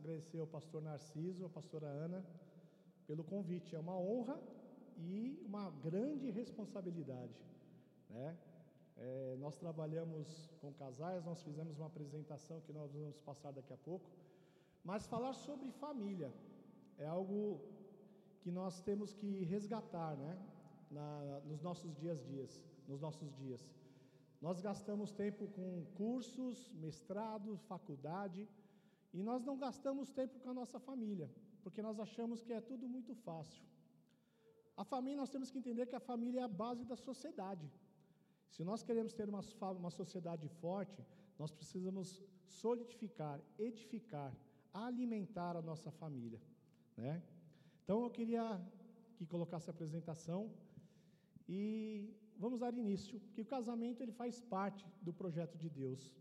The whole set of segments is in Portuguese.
agradecer ao pastor Narciso, à pastora Ana, pelo convite. É uma honra e uma grande responsabilidade, né? É, nós trabalhamos com casais, nós fizemos uma apresentação que nós vamos passar daqui a pouco, mas falar sobre família é algo que nós temos que resgatar, né? Na, nos nossos dias dias, nos nossos dias. Nós gastamos tempo com cursos, mestrado, faculdade, e nós não gastamos tempo com a nossa família, porque nós achamos que é tudo muito fácil. A família, nós temos que entender que a família é a base da sociedade. Se nós queremos ter uma, uma sociedade forte, nós precisamos solidificar, edificar, alimentar a nossa família, né? Então eu queria que colocasse a apresentação e vamos dar início, que o casamento ele faz parte do projeto de Deus.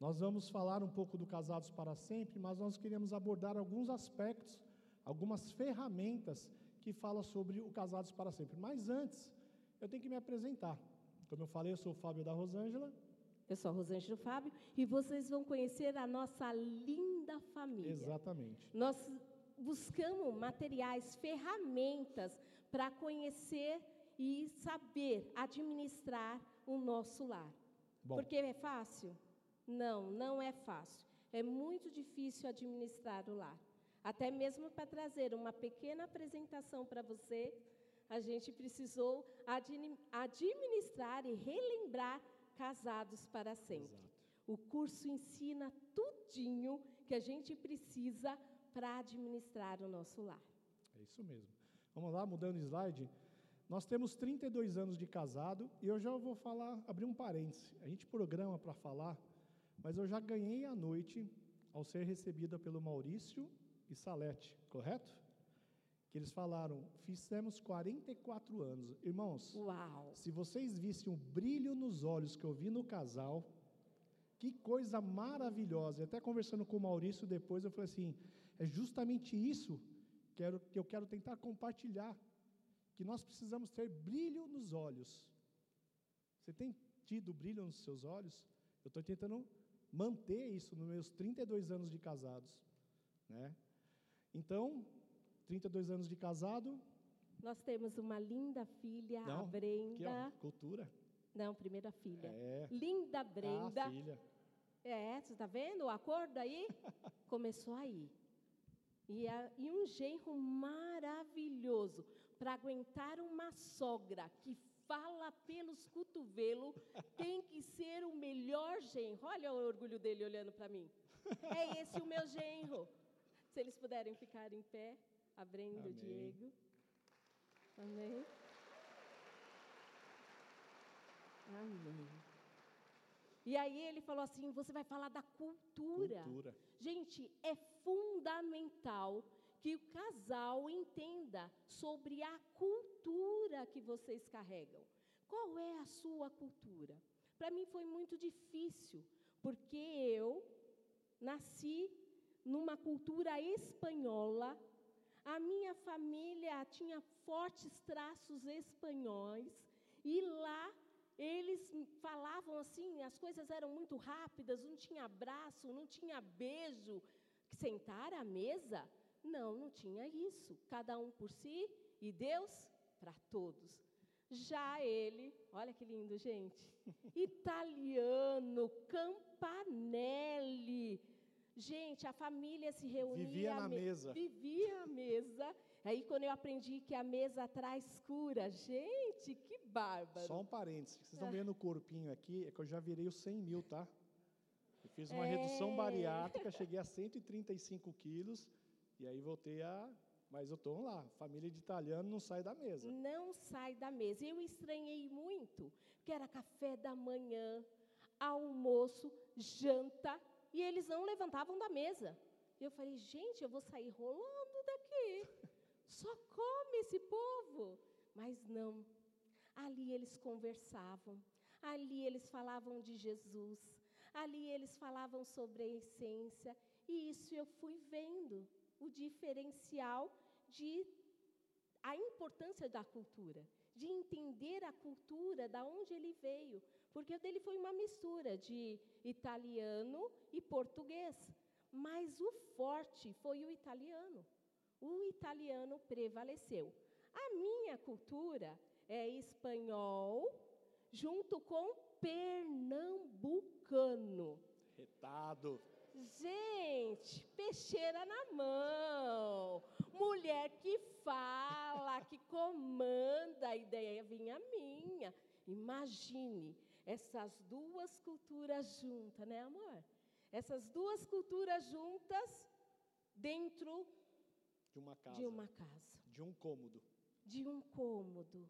Nós vamos falar um pouco do casados para sempre, mas nós queremos abordar alguns aspectos, algumas ferramentas que falam sobre o casados para sempre. Mas antes, eu tenho que me apresentar. Como eu falei, eu sou o Fábio da Rosângela. Eu sou a Rosângela Fábio e vocês vão conhecer a nossa linda família. Exatamente. Nós buscamos materiais, ferramentas para conhecer e saber administrar o nosso lar. Bom. Porque é fácil? Não, não é fácil. É muito difícil administrar o lar. Até mesmo para trazer uma pequena apresentação para você, a gente precisou administrar e relembrar casados para sempre. Exato. O curso ensina tudinho que a gente precisa para administrar o nosso lar. É isso mesmo. Vamos lá, mudando o slide. Nós temos 32 anos de casado e eu já vou falar, abrir um parêntese. A gente programa para falar, mas eu já ganhei a noite ao ser recebida pelo Maurício e Salete, correto? Que eles falaram, fizemos 44 anos. Irmãos, Uau. se vocês vissem o brilho nos olhos que eu vi no casal, que coisa maravilhosa. E até conversando com o Maurício depois, eu falei assim: é justamente isso que eu quero tentar compartilhar. Que nós precisamos ter brilho nos olhos. Você tem tido brilho nos seus olhos? Eu estou tentando manter isso nos meus 32 anos de casados. Né? Então, 32 anos de casado. Nós temos uma linda filha, Não, a Brenda. Aqui, ó, cultura. Não, primeira filha. É. Linda Brenda. Ah, filha. É, você está vendo o acordo aí? Começou aí. E, a, e um genro maravilhoso para aguentar uma sogra que fala pelos cotovelos, tem que ser o melhor genro. Olha o orgulho dele olhando para mim. É esse o meu genro. Se eles puderem ficar em pé, abrindo o Diego. Amém. Amém. E aí ele falou assim: você vai falar da cultura. cultura. Gente, é fundamental que o casal entenda sobre a cultura que vocês carregam. Qual é a sua cultura? Para mim foi muito difícil, porque eu nasci numa cultura espanhola. A minha família tinha fortes traços espanhóis e lá eles falavam assim, as coisas eram muito rápidas, não tinha abraço, não tinha beijo. Sentar à mesa? Não, não tinha isso. Cada um por si e Deus para todos. Já ele, olha que lindo, gente. Italiano, Campanelli. Gente, a família se reunia. Vivia na mesa. Vivia à mesa. Aí quando eu aprendi que a mesa traz cura, gente, que bárbaro. Só um parênteses, vocês estão vendo o corpinho aqui, é que eu já virei os 100 mil, tá? Eu fiz uma É. redução bariátrica, cheguei a 135 quilos, e aí voltei a... Mas eu estou lá, família de italiano não sai da mesa. Não sai da mesa. Eu estranhei muito, porque era café da manhã, almoço, janta, e eles não levantavam da mesa. E eu falei, gente, eu vou sair rolando daqui. Só come esse povo. Mas não. Ali eles conversavam, ali eles falavam de Jesus, ali eles falavam sobre a essência, e isso eu fui vendo o diferencial de a importância da cultura, de entender a cultura, da onde ele veio, porque o dele foi uma mistura de italiano e português. mas o forte foi o italiano. O italiano prevaleceu. A minha cultura é espanhol junto com pernambucano. Retado. Gente, peixeira na mão. Mulher que fala, que comanda, a ideia vinha minha. Imagine essas duas culturas juntas, né, amor? Essas duas culturas juntas dentro de uma casa. De uma casa. De um cômodo. De um cômodo.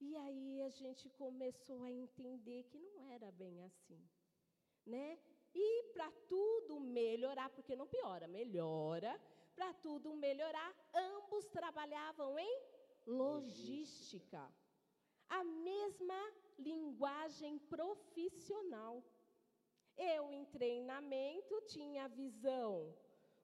E aí a gente começou a entender que não era bem assim, né? E para tudo melhorar, porque não piora, melhora. Para tudo melhorar, ambos trabalhavam em logística. logística. A mesma linguagem profissional. Eu, em treinamento, tinha a visão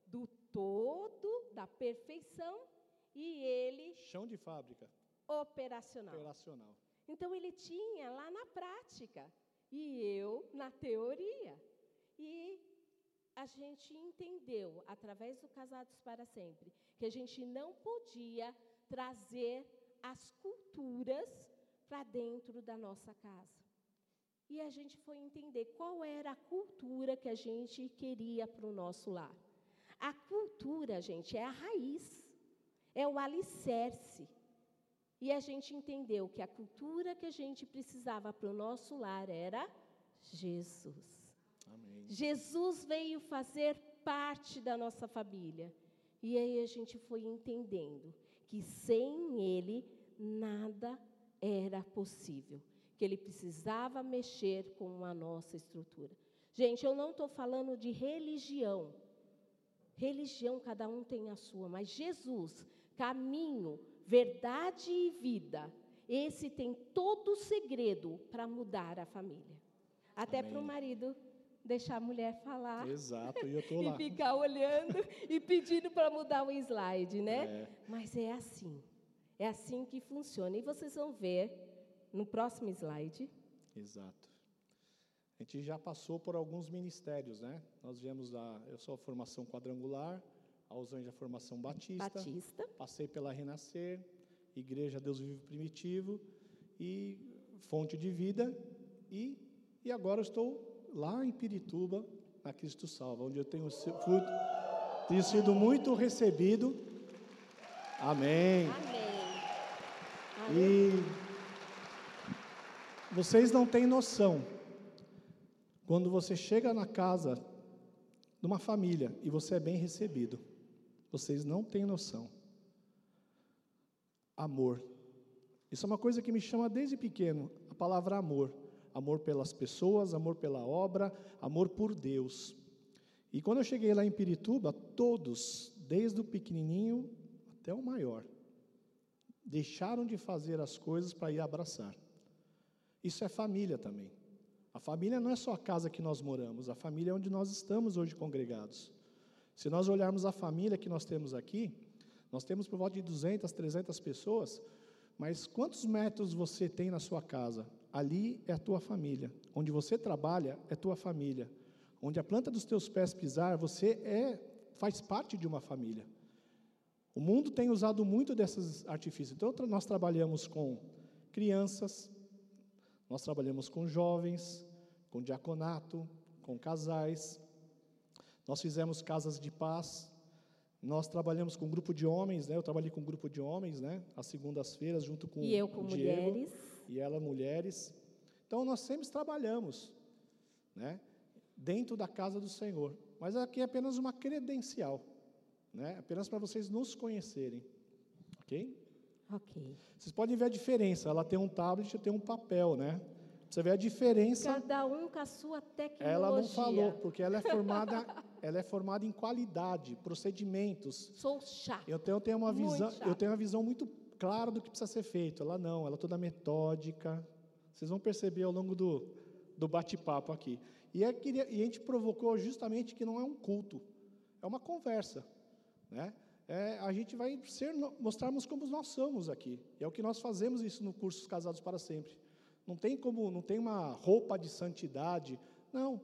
do todo, da perfeição, e ele. Chão de fábrica. Operacional. Operacional. Então, ele tinha lá na prática, e eu na teoria. E a gente entendeu, através do Casados para Sempre, que a gente não podia trazer as culturas para dentro da nossa casa. E a gente foi entender qual era a cultura que a gente queria para o nosso lar. A cultura, gente, é a raiz, é o alicerce. E a gente entendeu que a cultura que a gente precisava para o nosso lar era Jesus. Amém. Jesus veio fazer parte da nossa família. E aí a gente foi entendendo que sem Ele nada era possível, que Ele precisava mexer com a nossa estrutura. Gente, eu não estou falando de religião. Religião, cada um tem a sua, mas Jesus, caminho, verdade e vida, esse tem todo o segredo para mudar a família. Até para o marido deixar a mulher falar. Exato, e eu tô lá. e ficar olhando e pedindo para mudar o slide, né? É. Mas é assim. É assim que funciona. E vocês vão ver no próximo slide. Exato. A gente já passou por alguns ministérios, né? Nós viemos da. Eu sou a formação quadrangular, a Osanja formação batista. Batista. Passei pela Renascer, Igreja Deus Vivo Primitivo e Fonte de Vida. E, e agora estou lá em Pirituba, na Cristo Salva, onde eu tenho, fui, tenho sido muito recebido. Amém. Amém. E vocês não têm noção, quando você chega na casa de uma família e você é bem recebido, vocês não têm noção. Amor. Isso é uma coisa que me chama desde pequeno, a palavra amor amor pelas pessoas, amor pela obra, amor por Deus. E quando eu cheguei lá em Pirituba, todos, desde o pequenininho até o maior, deixaram de fazer as coisas para ir abraçar. Isso é família também. A família não é só a casa que nós moramos, a família é onde nós estamos hoje congregados. Se nós olharmos a família que nós temos aqui, nós temos por volta de 200, 300 pessoas, mas quantos metros você tem na sua casa? Ali é a tua família. Onde você trabalha é tua família. Onde a planta dos teus pés pisar, você é faz parte de uma família. O mundo tem usado muito desses artifícios. Então nós trabalhamos com crianças, nós trabalhamos com jovens, com diaconato, com casais. Nós fizemos casas de paz. Nós trabalhamos com um grupo de homens, né? Eu trabalhei com um grupo de homens, né? Às segundas-feiras junto com E eu com mulheres e ela mulheres. Então nós sempre trabalhamos, né, dentro da casa do Senhor. Mas aqui é apenas uma credencial, né, apenas para vocês nos conhecerem, ok? Ok. Vocês podem ver a diferença. Ela tem um tablet e tem um papel, né? Você vê a diferença. Cada um com a sua tecnologia. Ela não falou, porque ela é formada, ela é formada em qualidade, procedimentos. Sou chata. Eu tenho, eu tenho uma visão, eu tenho uma visão muito claro do que precisa ser feito. Ela não, ela é toda metódica. Vocês vão perceber ao longo do, do bate-papo aqui. E, é, e a gente provocou justamente que não é um culto, é uma conversa. Né? É, a gente vai ser, mostrarmos como nós somos aqui. E é o que nós fazemos isso no curso Casados para Sempre. Não tem como, não tem uma roupa de santidade. Não.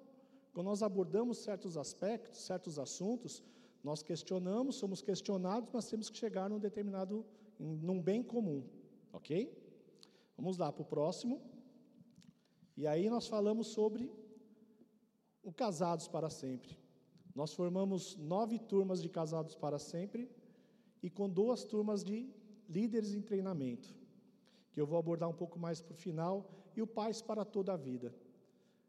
quando nós abordamos certos aspectos, certos assuntos, nós questionamos, somos questionados, mas temos que chegar num determinado, num bem comum, ok? Vamos lá para o próximo. E aí nós falamos sobre o Casados para Sempre. Nós formamos nove turmas de Casados para Sempre e com duas turmas de líderes em treinamento, que eu vou abordar um pouco mais para o final, e o Pais para toda a vida.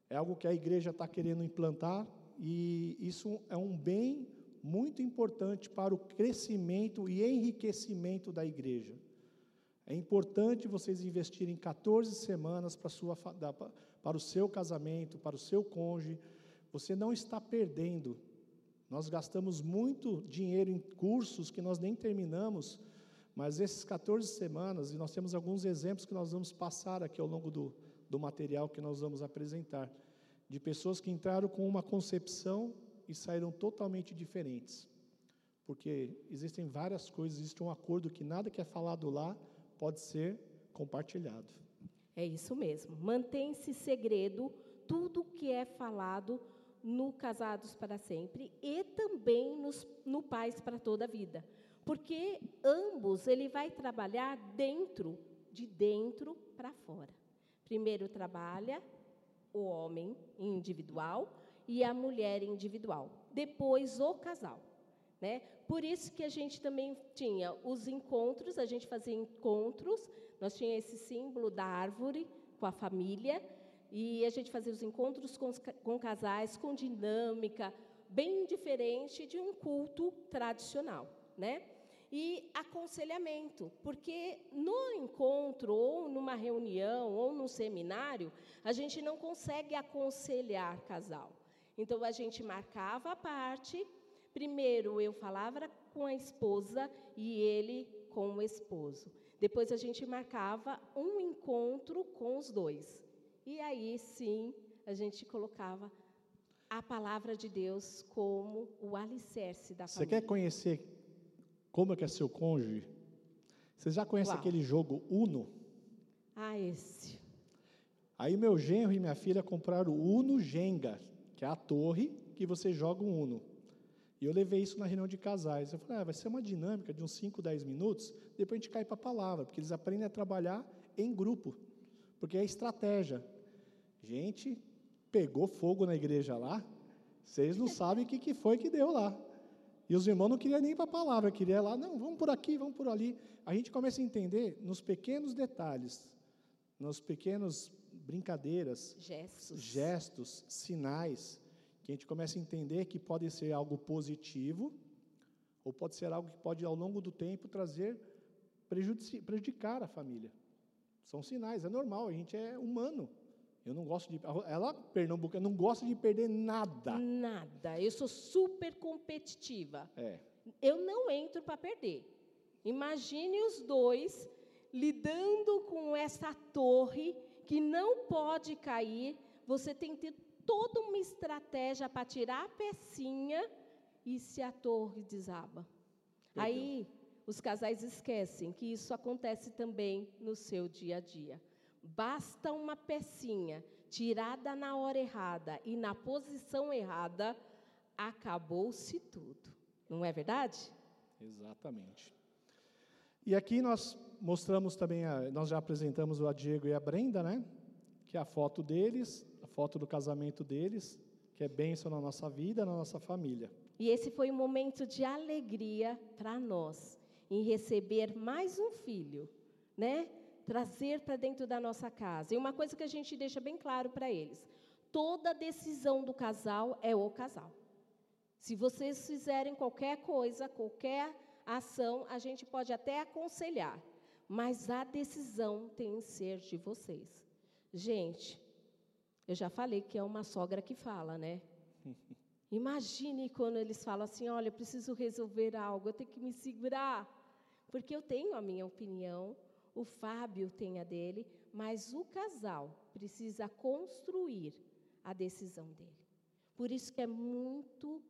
É algo que a igreja está querendo implantar e isso é um bem muito importante para o crescimento e enriquecimento da igreja. É importante vocês investirem 14 semanas para, sua, para o seu casamento, para o seu cônjuge. Você não está perdendo. Nós gastamos muito dinheiro em cursos que nós nem terminamos, mas esses 14 semanas, e nós temos alguns exemplos que nós vamos passar aqui ao longo do, do material que nós vamos apresentar, de pessoas que entraram com uma concepção e saíram totalmente diferentes. Porque existem várias coisas, existe um acordo que nada que é falado lá pode ser compartilhado. É isso mesmo. Mantém-se segredo tudo que é falado no Casados para Sempre e também nos, no Pais para toda a vida. Porque ambos ele vai trabalhar dentro, de dentro para fora. Primeiro trabalha o homem individual e a mulher individual. Depois o casal. Né? Por isso que a gente também tinha os encontros, a gente fazia encontros, nós tinha esse símbolo da árvore com a família, e a gente fazia os encontros com, com casais, com dinâmica, bem diferente de um culto tradicional, né? E aconselhamento, porque no encontro, ou numa reunião, ou num seminário, a gente não consegue aconselhar casal. Então a gente marcava a parte Primeiro eu falava com a esposa e ele com o esposo. Depois a gente marcava um encontro com os dois. E aí sim a gente colocava a palavra de Deus como o alicerce da Você quer conhecer como é que é seu cônjuge? Você já conhece Uau. aquele jogo Uno? Ah, esse. Aí meu genro e minha filha compraram o Uno Jenga, que é a torre que você joga um Uno. E eu levei isso na reunião de casais. Eu falei, ah, vai ser uma dinâmica de uns 5, 10 minutos, depois a gente cai para a palavra, porque eles aprendem a trabalhar em grupo, porque é estratégia. Gente, pegou fogo na igreja lá, vocês não sabem o que, que foi que deu lá. E os irmãos não queriam nem para a palavra, queriam lá, não, vamos por aqui, vamos por ali. A gente começa a entender nos pequenos detalhes, nos pequenos brincadeiras, gestos, gestos sinais, que a gente começa a entender que pode ser algo positivo, ou pode ser algo que pode, ao longo do tempo, trazer prejudicar a família. São sinais, é normal, a gente é humano. Eu não gosto de. Ela, Pernambuco, não gosta de perder nada. Nada. Eu sou super competitiva. É. Eu não entro para perder. Imagine os dois lidando com essa torre que não pode cair. Você tem que ter toda uma estratégia para tirar a pecinha e se a torre desaba. Aí os casais esquecem que isso acontece também no seu dia a dia. Basta uma pecinha tirada na hora errada e na posição errada, acabou-se tudo. Não é verdade? Exatamente. E aqui nós mostramos também, a, nós já apresentamos o Diego e a Brenda, né? Que é a foto deles, foto do casamento deles, que é bênção na nossa vida, na nossa família. E esse foi um momento de alegria para nós, em receber mais um filho, né? Trazer para dentro da nossa casa. E uma coisa que a gente deixa bem claro para eles: toda decisão do casal é o casal. Se vocês fizerem qualquer coisa, qualquer ação, a gente pode até aconselhar, mas a decisão tem que ser de vocês. Gente, eu já falei que é uma sogra que fala, né? Imagine quando eles falam assim: olha, eu preciso resolver algo, eu tenho que me segurar. Porque eu tenho a minha opinião, o Fábio tem a dele, mas o casal precisa construir a decisão dele. Por isso que é muito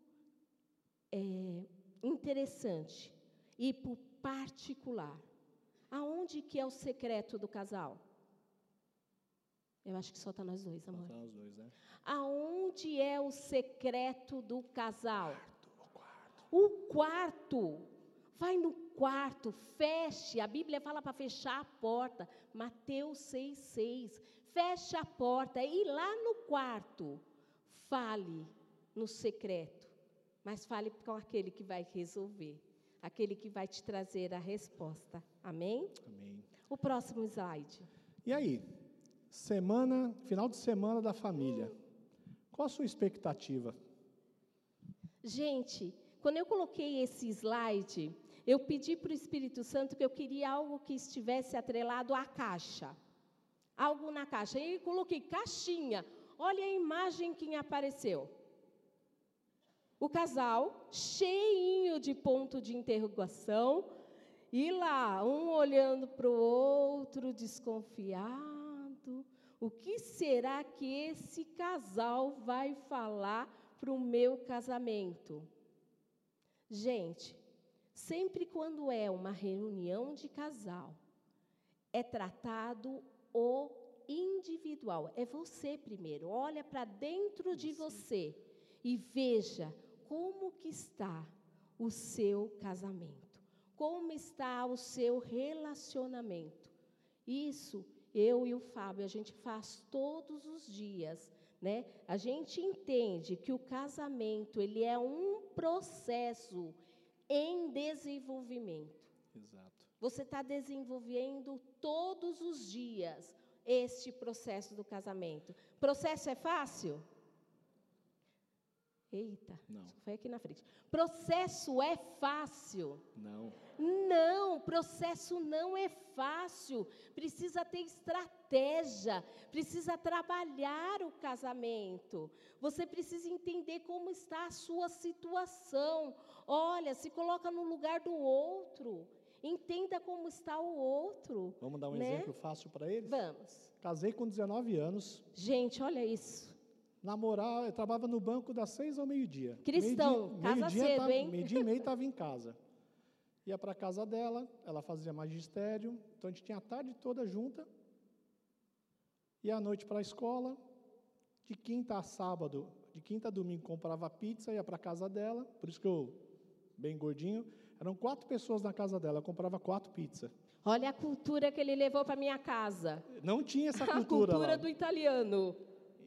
é, interessante ir para o particular. Aonde que é o secreto do casal? Eu acho que só está nós dois, amor. Só tá os dois, né? Aonde é o secreto do casal? O quarto. O quarto. Vai no quarto, feche. A Bíblia fala para fechar a porta. Mateus 6,6. Feche a porta e lá no quarto, fale no secreto. Mas fale com aquele que vai resolver. Aquele que vai te trazer a resposta. Amém? Amém. O próximo slide. E aí? Semana, final de semana da família. Qual a sua expectativa? Gente, quando eu coloquei esse slide, eu pedi para o Espírito Santo que eu queria algo que estivesse atrelado à caixa. Algo na caixa. E eu coloquei caixinha. Olha a imagem que apareceu. O casal, cheinho de ponto de interrogação, e lá, um olhando para o outro, desconfiado. O que será que esse casal vai falar para o meu casamento? Gente, Sempre quando é uma reunião de casal, é tratado o individual. É você primeiro. Olha para dentro de você e veja como que está o seu casamento. Como está o seu relacionamento. Isso eu e o Fábio a gente faz todos os dias, né? A gente entende que o casamento ele é um processo em desenvolvimento. Exato. Você está desenvolvendo todos os dias este processo do casamento. Processo é fácil? Eita, Não. foi aqui na frente. Processo é fácil? Não. Não, processo não é fácil. Precisa ter estratégia, precisa trabalhar o casamento. Você precisa entender como está a sua situação. Olha, se coloca no lugar do outro. Entenda como está o outro. Vamos dar um né? exemplo fácil para eles? Vamos. Casei com 19 anos. Gente, olha isso. Namorar, eu trabalhava no banco das seis ao meio-dia. Cristão, meio casa cedo, tava, hein? Meio-dia e meio estava em casa. Ia para a casa dela, ela fazia magistério, então a gente tinha a tarde toda junta. Ia à noite para a escola. De quinta a sábado, de quinta a domingo comprava pizza, ia para a casa dela, por isso que eu, bem gordinho, eram quatro pessoas na casa dela, eu comprava quatro pizzas. Olha a cultura que ele levou para minha casa. Não tinha essa A cultura, cultura lá. do italiano.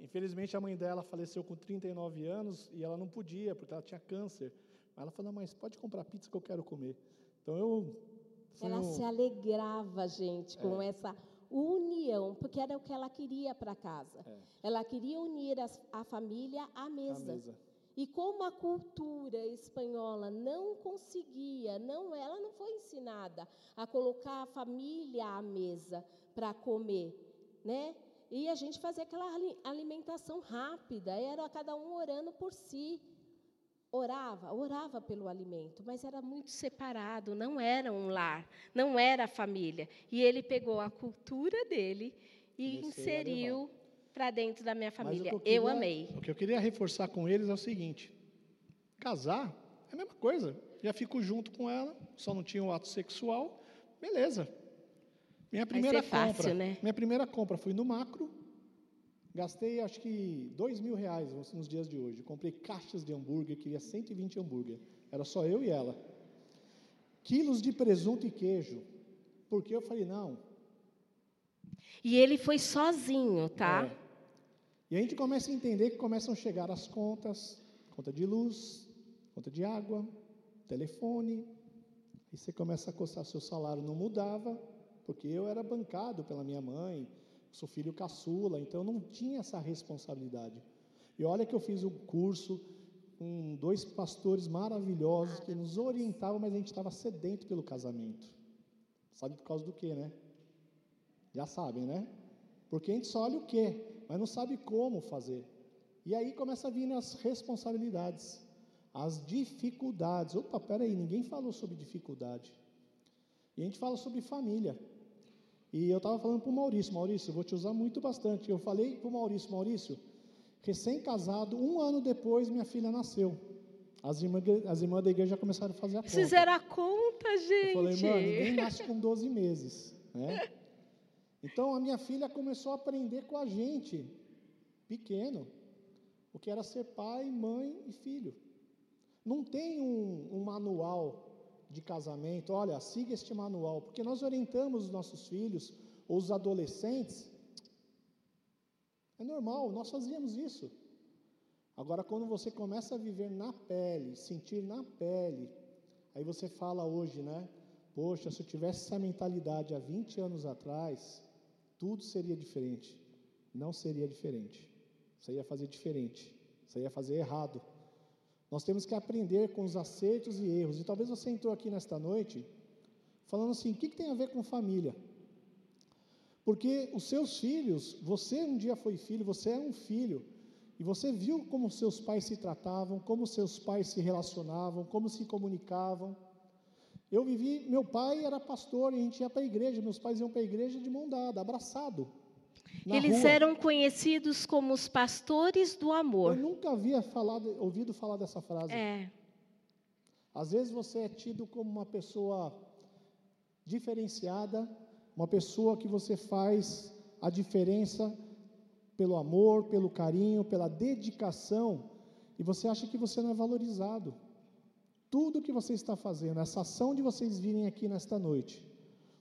Infelizmente, a mãe dela faleceu com 39 anos e ela não podia, porque ela tinha câncer. Mas ela falou, mas pode comprar pizza que eu quero comer. Então, eu... Ela um- se alegrava, gente, com essa união, porque era o que ela queria para casa. É. Ela queria unir as- a família à à mesa. mesa. E como a cultura espanhola não conseguia, não, ela não foi ensinada a colocar a família à mesa para comer, né? E a gente fazia aquela ali- alimentação rápida, era cada um orando por si. Orava, orava pelo alimento, mas era muito separado, não era um lar, não era família. E ele pegou a cultura dele e Comecei inseriu para dentro da minha família. eu eu queria- amei. O que eu queria reforçar com eles é o seguinte: casar é a mesma coisa. Já fico junto com ela, só não tinha o ato sexual, beleza. Minha primeira ser fácil, compra, né? minha primeira compra foi no macro. Gastei acho que dois mil reais nos- nos dias de hoje. Comprei caixas de hambúrguer, queria 120 hambúrguer. Era só eu e ela. Quilos de presunto e queijo. Porque eu falei, não, E ele foi sozinho, tá? É. E a gente começa a entender que começam a chegar as contas, conta de luz, conta de água, telefone. E você começa a coçar seu salário, não mudava, porque eu era bancado pela minha mãe, sou filho caçula, então eu não tinha essa responsabilidade. E olha que eu fiz um curso com dois pastores maravilhosos que nos orientavam, mas a gente estava sedento pelo casamento. Sabe por causa do quê, né? Já sabem, né? Porque a gente só olha o quê, mas não sabe como fazer. E aí começa a vir as responsabilidades, as dificuldades. Opa, peraí, ninguém falou sobre dificuldade. E a gente fala sobre família. E eu estava falando para o Maurício, Maurício, eu vou te usar muito bastante. Eu falei para o Maurício, Maurício, recém-casado, um ano depois minha filha nasceu. As irmãs, as irmãs da igreja já começaram a fazer a conta. Fizeram a conta, gente. Eu falei, mano, ninguém nasce com 12 meses, né? Então a minha filha começou a aprender com a gente, pequeno, o que era ser pai, mãe e filho. Não tem um, um manual de casamento, olha, siga este manual, porque nós orientamos os nossos filhos, ou os adolescentes, é normal, nós fazíamos isso. Agora, quando você começa a viver na pele, sentir na pele, aí você fala hoje, né? Poxa, se eu tivesse essa mentalidade há 20 anos atrás, tudo seria diferente. Não seria diferente. Você ia fazer diferente. Você ia fazer errado. Nós temos que aprender com os acertos e erros. E talvez você entrou aqui nesta noite falando assim: o que, que tem a ver com família? Porque os seus filhos, você um dia foi filho, você é um filho, e você viu como seus pais se tratavam, como seus pais se relacionavam, como se comunicavam. Eu vivi, meu pai era pastor e a gente ia para a igreja, meus pais iam para a igreja de mão dada, abraçado. Eles rua. eram conhecidos como os pastores do amor. Eu nunca havia falado, ouvido falar dessa frase. É. Às vezes você é tido como uma pessoa diferenciada, uma pessoa que você faz a diferença pelo amor, pelo carinho, pela dedicação, e você acha que você não é valorizado. Tudo que você está fazendo, essa ação de vocês virem aqui nesta noite,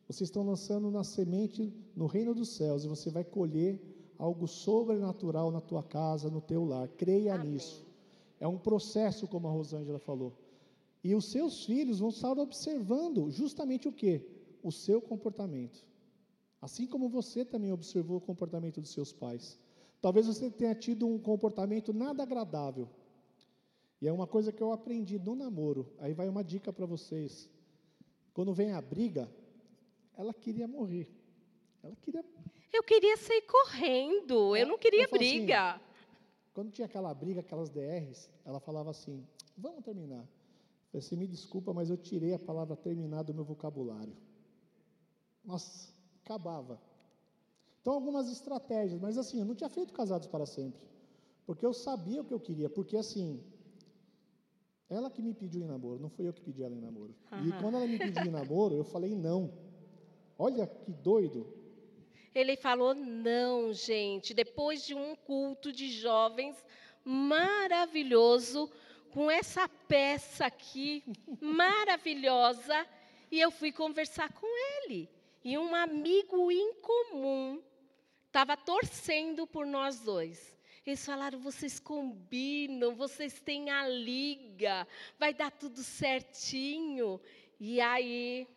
vocês estão lançando uma semente no reino dos céus e você vai colher algo sobrenatural na tua casa, no teu lar. Creia Amém. nisso. É um processo, como a Rosângela falou. E os seus filhos vão estar observando justamente o que? O seu comportamento. Assim como você também observou o comportamento dos seus pais. Talvez você tenha tido um comportamento nada agradável. E é uma coisa que eu aprendi no namoro. Aí vai uma dica para vocês. Quando vem a briga, ela queria morrer. Ela queria. Eu queria sair correndo, eu não queria Eu assim, briga. Quando tinha aquela briga, aquelas DRs, ela falava assim: vamos terminar. Eu falei assim: me desculpa, mas eu tirei a palavra terminar do meu vocabulário. Nossa, acabava. Então, algumas estratégias, mas assim, eu não tinha feito casados para sempre. Porque eu sabia o que eu queria. Porque assim, ela que me pediu em namoro, não fui eu que pedi ela em namoro. E Aham. quando ela me pediu em namoro, eu falei não. Olha que doido. Ele falou: não, gente, depois de um culto de jovens maravilhoso, com essa peça aqui maravilhosa, e eu fui conversar com ele. E um amigo em comum estava torcendo por nós dois. Eles falaram: vocês combinam, vocês têm a liga, vai dar tudo certinho. E aí,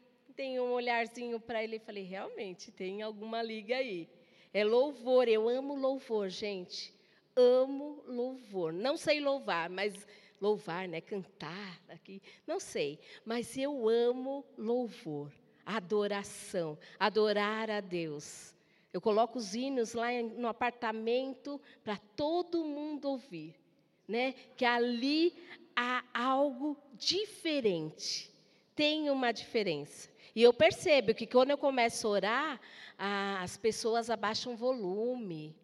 dei um olharzinho para ele e falei: realmente, tem alguma liga aí. É louvor, eu amo louvor, gente. Amo louvor. Não sei louvar, mas louvar, né? Cantar aqui, não sei. Mas eu amo louvor, adoração, adorar a Deus. Eu coloco os hinos lá no apartamento para todo mundo ouvir, né? Que ali há algo diferente. Tem uma diferença. E eu percebo que quando eu começo a orar, as pessoas abaixam o volume,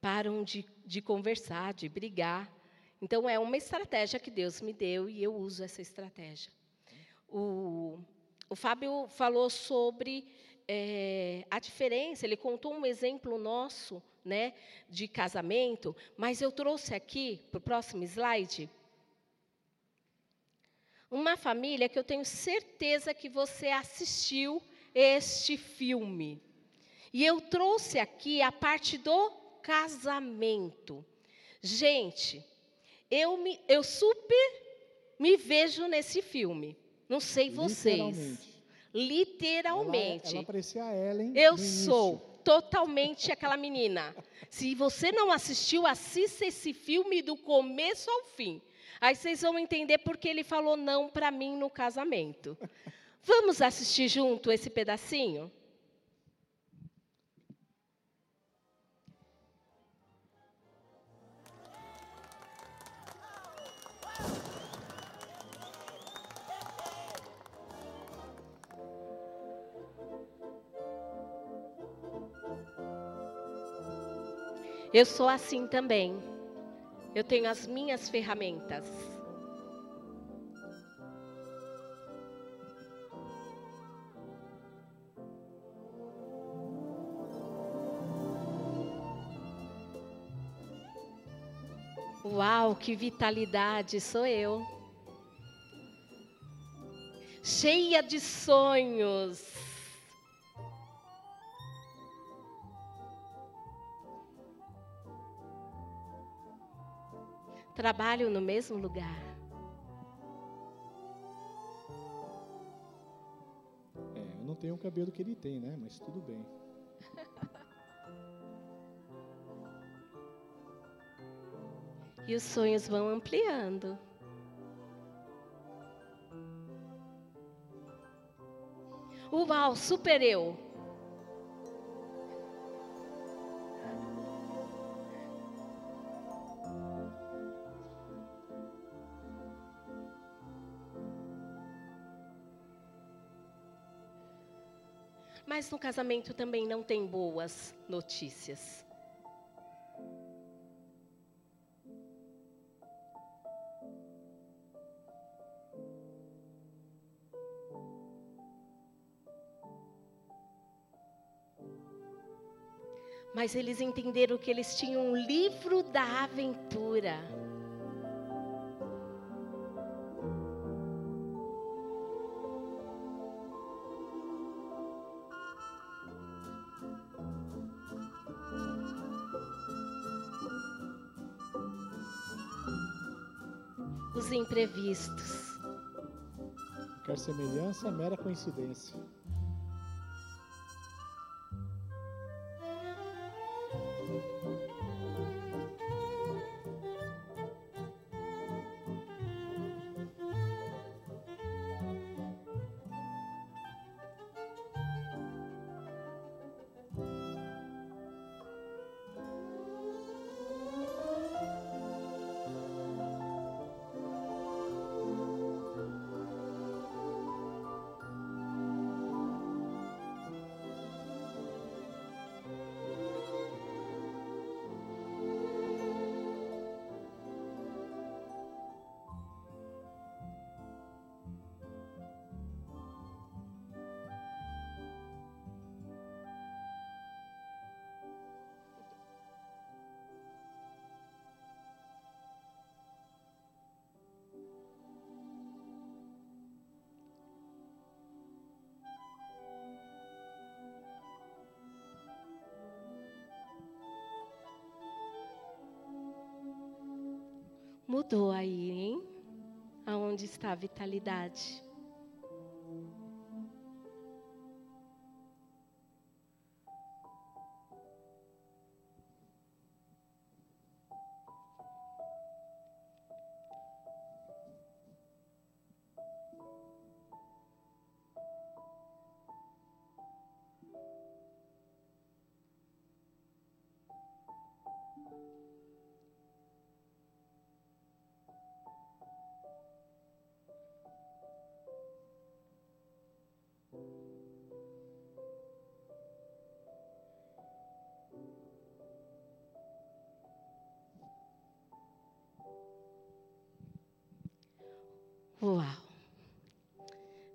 param de, de conversar, de brigar. Então, é uma estratégia que Deus me deu e eu uso essa estratégia. O, o Fábio falou sobre eh, a diferença, ele contou um exemplo nosso né, de casamento, mas eu trouxe aqui, para o próximo slide, uma família que eu tenho certeza que você assistiu este filme. E eu trouxe aqui a parte do casamento. Gente, eu, me, eu super me vejo nesse filme. Não sei vocês. Literalmente. Literalmente. Ela, ela parecia a Ellen. Eu sou totalmente aquela menina. Se você não assistiu, assista esse filme do começo ao fim. Aí vocês vão entender porque ele falou não para mim no casamento. Vamos assistir junto esse pedacinho? Eu sou assim também. Eu tenho as minhas ferramentas. Uau, que vitalidade sou eu! Cheia de sonhos. Trabalho no mesmo lugar. É, eu não tenho o cabelo que ele tem, né? Mas tudo bem. E os sonhos vão ampliando. Uau, super eu. No casamento também não tem boas notícias. Mas eles entenderam que eles tinham um livro da aventura. Imprevistos. Quer semelhança, mera coincidência. Mudou aí, hein? Aonde está a vitalidade?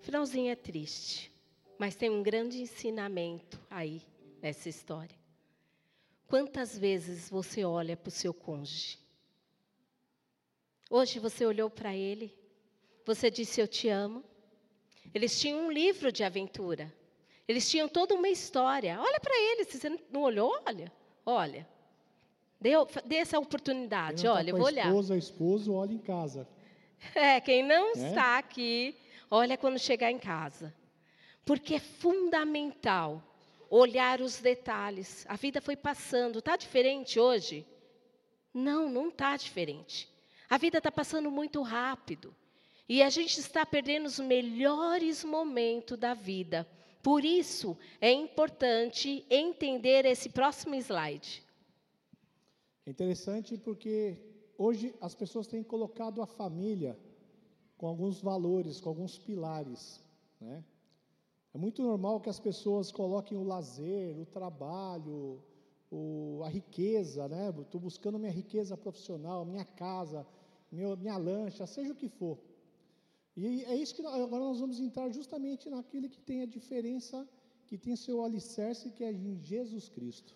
Finalzinho é triste, mas tem um grande ensinamento aí nessa história. Quantas vezes você olha para o seu cônjuge? Hoje você olhou para ele, você disse eu te amo. Eles tinham um livro de aventura. Eles tinham toda uma história. Olha para eles, se você não olhou, olha, olha. Dê, dê essa oportunidade, olha, eu vou a olhar. esposa, esposo, olha em casa. É, quem não Né? está aqui, olha quando chegar em casa. Porque é fundamental olhar os detalhes. A vida foi passando. Está diferente hoje? Não, não está diferente. A vida está passando muito rápido. E a gente está perdendo os melhores momentos da vida. Por isso, é importante entender esse próximo slide. É interessante porque hoje as pessoas têm colocado a família com alguns valores, com alguns pilares, né? É muito normal que as pessoas coloquem o lazer, o trabalho, o- a riqueza, né? Estou buscando minha riqueza profissional, minha casa, meu- minha lancha, seja o que for. E é isso que nós- agora nós vamos entrar justamente naquele que tem a diferença, que tem seu alicerce, que é em Jesus Cristo.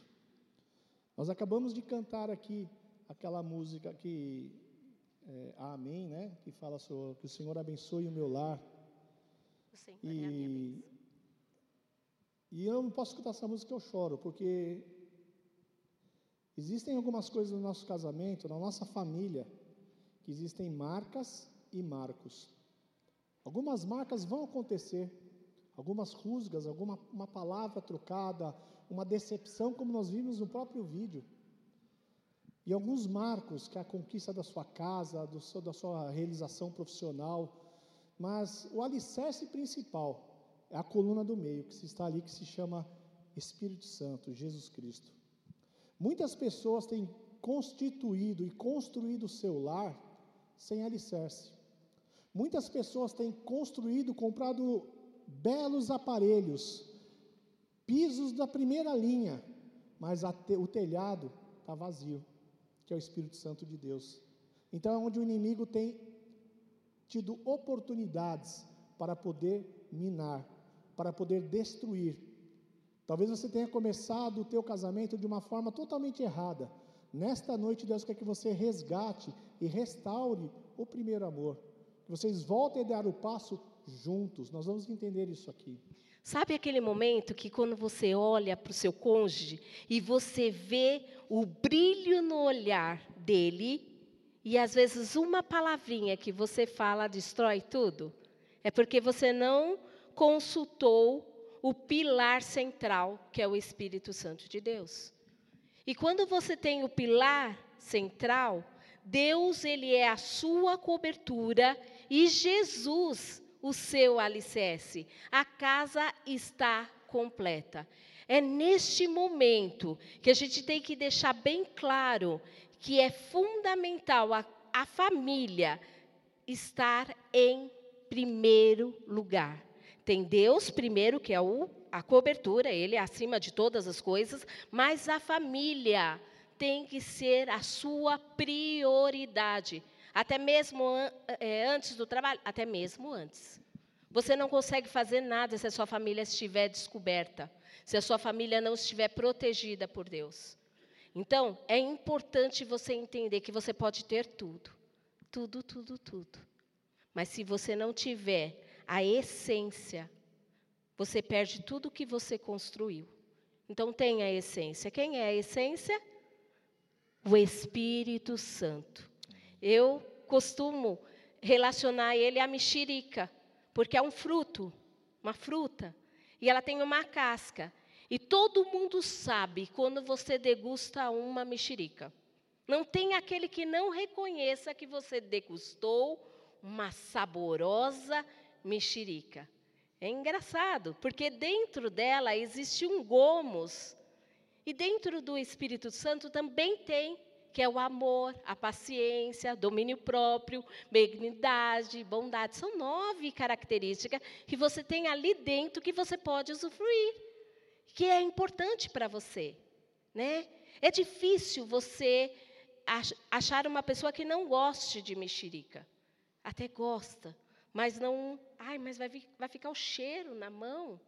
Nós acabamos de cantar aqui aquela música que é, Amém, né? Que fala sobre que o Senhor abençoe o meu lar. O Senhor é a minha bênção. E, e eu não posso escutar essa música eu choro, porque existem algumas coisas no nosso casamento, na nossa família, que existem marcas e marcos. Algumas marcas vão acontecer, algumas rusgas, alguma uma palavra trocada, uma decepção, como nós vimos no próprio vídeo. E alguns marcos, que é a conquista da sua casa, do seu, da sua realização profissional, mas o alicerce principal é a coluna do meio, que está ali, que se chama Espírito Santo, Jesus Cristo. Muitas pessoas têm constituído e construído o seu lar sem alicerce. Muitas pessoas têm construído, comprado belos aparelhos, pisos da primeira linha, mas te, o telhado está vazio, que é o Espírito Santo de Deus. Então é onde o inimigo tem tido oportunidades para poder minar, para poder destruir. Talvez você tenha começado o teu casamento de uma forma totalmente errada. Nesta noite Deus quer que você resgate e restaure o primeiro amor. Que vocês voltem a dar o passo juntos. Nós vamos entender isso aqui. Sabe aquele momento que quando você olha para o seu cônjuge e você vê o brilho no olhar dele e às vezes uma palavrinha que você fala destrói tudo? É porque você não consultou o pilar central, que é o Espírito Santo de Deus. E quando você tem o pilar central, Deus ele é a sua cobertura e Jesus o seu alicerce. A casa está completa. É neste momento que a gente tem que deixar bem claro que é fundamental a, a família estar em primeiro lugar. Tem Deus primeiro, que é o, a cobertura, Ele é acima de todas as coisas, mas a família tem que ser a sua prioridade. Até mesmo é, antes do trabalho, até mesmo antes. Você não consegue fazer nada se a sua família estiver descoberta, se a sua família não estiver protegida por Deus. Então, é importante você entender que você pode ter tudo. Tudo, tudo, tudo. Mas se você não tiver a essência, você perde tudo o que você construiu. Então, tenha a essência. Quem é a essência? O Espírito Santo. Eu costumo relacionar ele à mexerica, porque é um fruto, uma fruta, e ela tem uma casca. E todo mundo sabe quando você degusta uma mexerica. Não tem aquele que não reconheça que você degustou uma saborosa mexerica. É engraçado, porque dentro dela existe um gomos. E dentro do Espírito Santo também tem, que é o amor, a paciência, domínio próprio, benignidade, bondade. São nove características que você tem ali dentro que você pode usufruir que é importante para você, né? É difícil você achar uma pessoa que não goste de mexerica. Até gosta, mas não, ai, mas vai, vai ficar o cheiro na mão.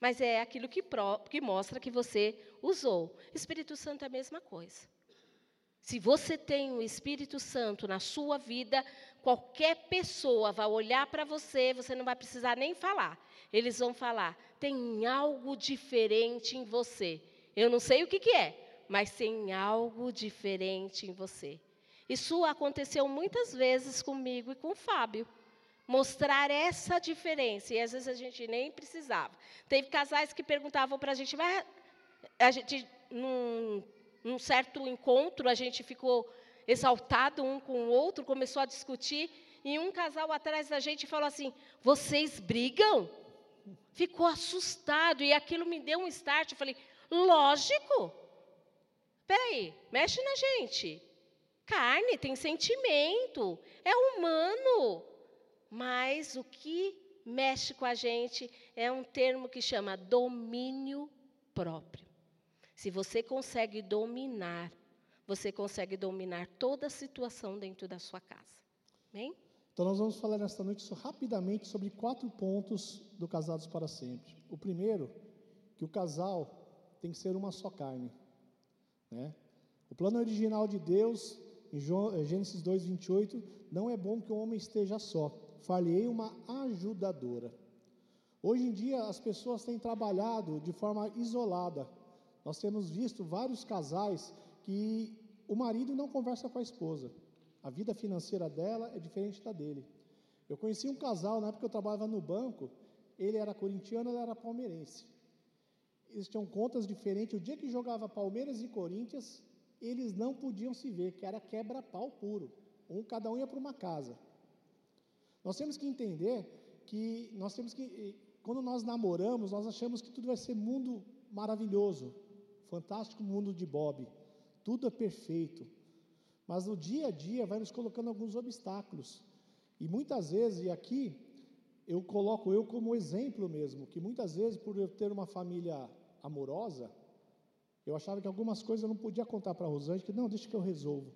Mas é aquilo que, pro, que mostra que você usou. Espírito Santo é a mesma coisa. Se você tem o Espírito Santo na sua vida, qualquer pessoa vai olhar para você, você não vai precisar nem falar. Eles vão falar: tem algo diferente em você. Eu não sei o que, que é, mas tem algo diferente em você. Isso aconteceu muitas vezes comigo e com o Fábio. Mostrar essa diferença, e às vezes a gente nem precisava. Teve casais que perguntavam para a gente, mas a gente, num, num certo encontro, a gente ficou exaltado um com o outro, começou a discutir, e um casal atrás da gente falou assim: Vocês brigam? ficou assustado e aquilo me deu um start. Eu falei: lógico. Peraí, mexe na gente. Carne tem sentimento, é humano. Mas o que mexe com a gente é um termo que chama domínio próprio. Se você consegue dominar, você consegue dominar toda a situação dentro da sua casa. Amém? Então, nós vamos falar nesta noite rapidamente sobre quatro pontos do Casados para Sempre. O primeiro, que o casal tem que ser uma só carne. Né? O plano original de Deus, em eh, Gênesis 2, 28, não é bom que o homem esteja só. Falhei uma ajudadora. Hoje em dia, as pessoas têm trabalhado de forma isolada. Nós temos visto vários casais que o marido não conversa com a esposa. A vida financeira dela é diferente da dele. Eu conheci um casal, na época que eu trabalhava no banco, ele era corintiano, ela era palmeirense. Eles tinham contas diferentes. O dia que jogava Palmeiras e Corinthians, eles não podiam se ver, que era quebra-pau puro. Um, cada um ia para uma casa. Nós temos que entender que nós temos que, quando nós namoramos, nós achamos que tudo vai ser mundo maravilhoso, fantástico mundo de Bob, tudo é perfeito. Mas no dia a dia vai nos colocando alguns obstáculos. E muitas vezes, e aqui eu coloco eu como exemplo mesmo, que muitas vezes por eu ter uma família amorosa, eu achava que algumas coisas eu não podia contar para a Rosângela, que não, deixa que eu resolvo.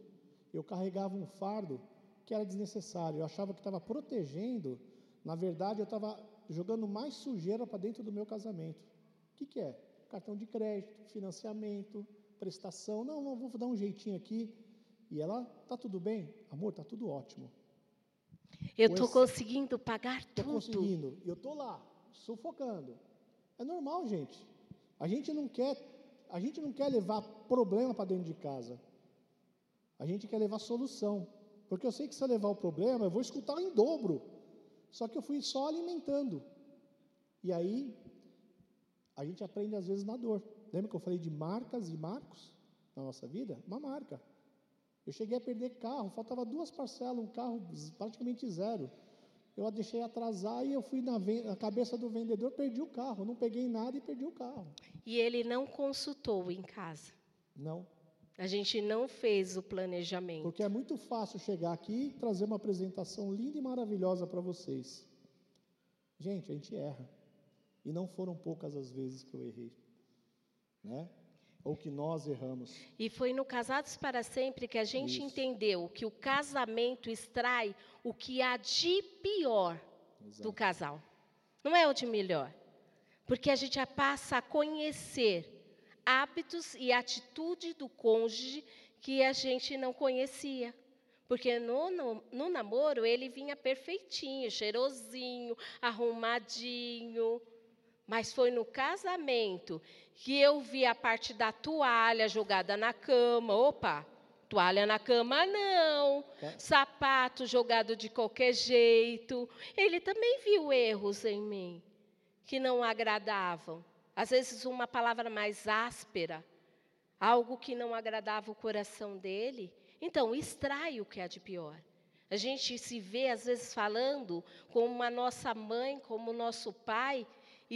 Eu carregava um fardo que era desnecessário, eu achava que estava protegendo, na verdade eu estava jogando mais sujeira para dentro do meu casamento. O que, que é? Cartão de crédito, financiamento, prestação, não, não, vou dar um jeitinho aqui. E ela, tá tudo bem? Amor, tá tudo ótimo. Eu estou conseguindo pagar tudo. Estou conseguindo. E eu estou lá, sufocando. É normal, gente. A gente não quer, a gente não quer levar problema para dentro de casa. A gente quer levar solução. Porque eu sei que se eu levar o problema, eu vou escutar em dobro. Só que eu fui só alimentando. E aí, a gente aprende às vezes na dor. Lembra que eu falei de marcas e marcos na nossa vida? Uma marca. Eu cheguei a perder carro, faltava duas parcelas, um carro praticamente zero. Eu a deixei atrasar e eu fui na, na, cabeça do vendedor, perdi o carro. Não peguei nada e perdi o carro. E ele não consultou em casa? Não. A gente não fez o planejamento. Porque é muito fácil chegar aqui e trazer uma apresentação linda e maravilhosa para vocês. Gente, a gente erra. E não foram poucas as vezes que eu errei. Né? ou que nós erramos. E foi no Casados para Sempre que a gente Isso. entendeu que o casamento extrai o que há de pior Exato. do casal. Não é o de melhor. Porque a gente já passa a conhecer hábitos e atitude do cônjuge que a gente não conhecia. Porque no, no, no namoro ele vinha perfeitinho, cheirosinho, arrumadinho. Mas foi no casamento que eu vi a parte da toalha jogada na cama. Opa, toalha na cama não. É. Sapato jogado de qualquer jeito. Ele também viu erros em mim que não agradavam. Às vezes uma palavra mais áspera, algo que não agradava o coração dele. Então, extrai o que há de pior. A gente se vê, às vezes, falando como a nossa mãe, como o nosso pai,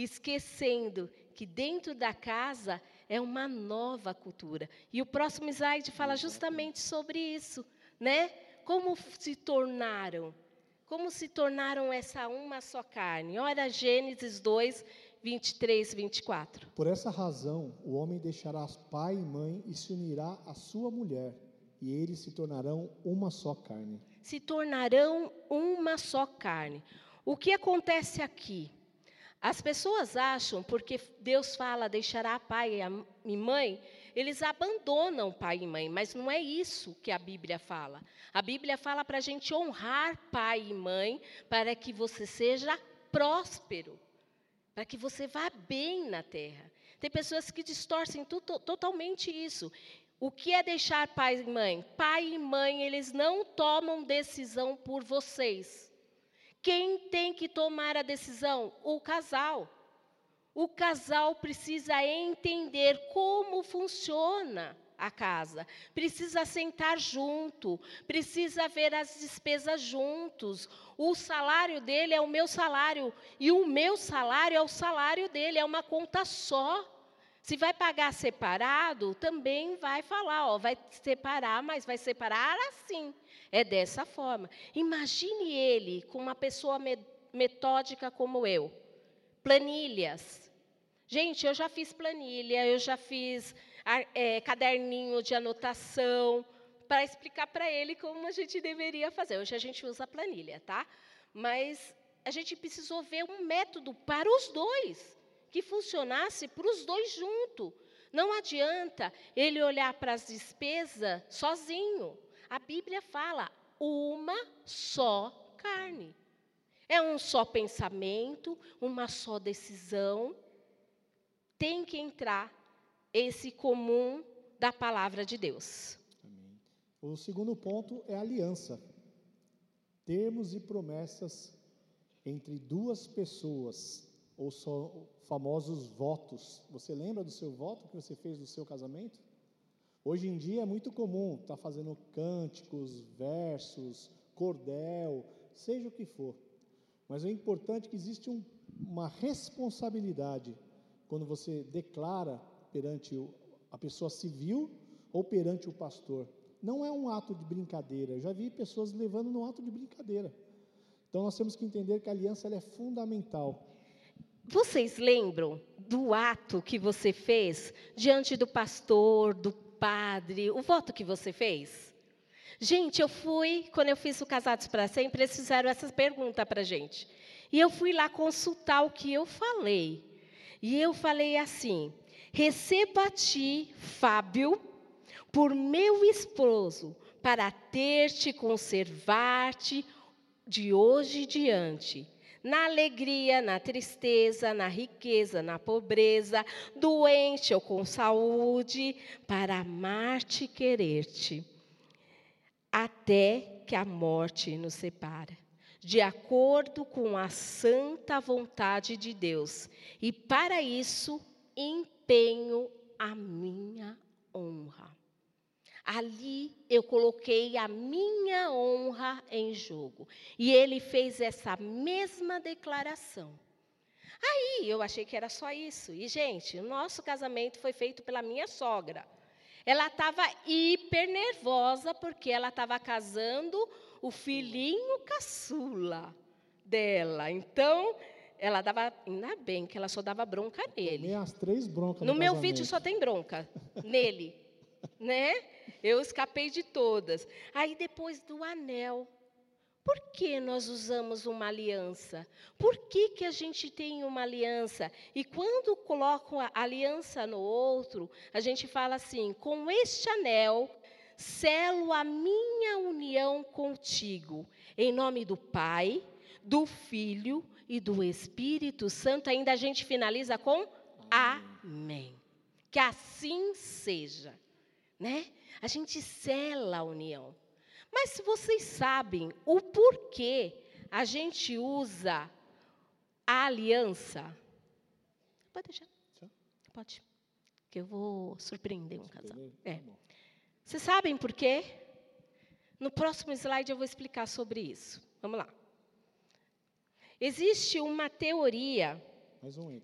esquecendo que dentro da casa é uma nova cultura. E o próximo slide fala justamente sobre isso, né? Como se tornaram? Como se tornaram essa uma só carne? Olha Gênesis 2, 23, 24. Por essa razão, o homem deixará pai e mãe e se unirá à sua mulher, e eles se tornarão uma só carne. Se tornarão uma só carne. O que acontece aqui? As pessoas acham, porque Deus fala, deixará pai e mãe, eles abandonam pai e mãe, mas não é isso que a Bíblia fala. A Bíblia fala para a gente honrar pai e mãe, para que você seja próspero, para que você vá bem na terra. Tem pessoas que distorcem totalmente isso. O que é deixar pai e mãe? Pai e mãe, eles não tomam decisão por vocês. Quem tem que tomar a decisão? O casal. O casal precisa entender como funciona a casa, precisa sentar junto, precisa ver as despesas juntos. O salário dele é o meu salário e o meu salário é o salário dele, é uma conta só. Se vai pagar separado, também vai falar, ó, vai separar, mas vai separar assim. É dessa forma. Imagine ele com uma pessoa metódica como eu. Planilhas. Gente, eu já fiz planilha, eu já fiz é, caderninho de anotação para explicar para ele como a gente deveria fazer. Hoje a gente usa planilha, tá? Mas a gente precisou ver um método para os dois, que funcionasse para os dois juntos. Não adianta ele olhar para as despesas sozinho. A Bíblia fala uma só carne. É um só pensamento, uma só decisão. Tem que entrar esse comum da palavra de Deus. O segundo ponto é aliança. Termos e promessas entre duas pessoas, ou só famosos votos. Você lembra do seu voto que você fez do seu casamento? Hoje em dia é muito comum estar tá fazendo cânticos, versos, cordel, seja o que for. Mas é importante que existe um, uma responsabilidade quando você declara perante o, a pessoa civil ou perante o pastor. Não é um ato de brincadeira. Eu já vi pessoas levando no ato de brincadeira. Então nós temos que entender que a aliança é fundamental. Vocês lembram do ato que você fez diante do pastor, do padre, o voto que você fez? Gente, eu fui, quando eu fiz o Casados para Sempre, eles fizeram essa pergunta para a gente. E eu fui lá consultar o que eu falei. E eu falei assim: receba a ti, Fábio, por meu esposo, para ter-te, conservar-te de hoje em diante, na alegria, na tristeza, na riqueza, na pobreza, doente ou com saúde, para amar-te e querer-te até que a morte nos separa, de acordo com a santa vontade de Deus. E para isso empenho a minha honra. Ali eu coloquei a minha honra em jogo. E ele fez essa mesma declaração. Aí eu achei que era só isso. E, gente, o nosso casamento foi feito pela minha sogra. Ela estava hiper nervosa porque ela estava casando o filhinho caçula dela. Então, ela dava, ainda bem que ela só dava bronca nele. Tomei as três broncas no, no meu vídeo só tem bronca nele, né? Eu escapei de todas. Aí depois do anel, por que nós usamos uma aliança? Por que, que a gente tem uma aliança? E quando coloco a aliança no outro, a gente fala assim: com este anel, selo a minha união contigo. Em nome do Pai, do Filho e do Espírito Santo. Ainda a gente finaliza com Amém. Amém. Que assim seja. Né? A gente sela a união. Mas se vocês sabem o porquê a gente usa a aliança, pode deixar. Pode. Que eu vou surpreender um casal. É. Tá Vocês sabem por quê? No próximo slide eu vou explicar sobre isso. Vamos lá. Existe uma teoria. Mais um.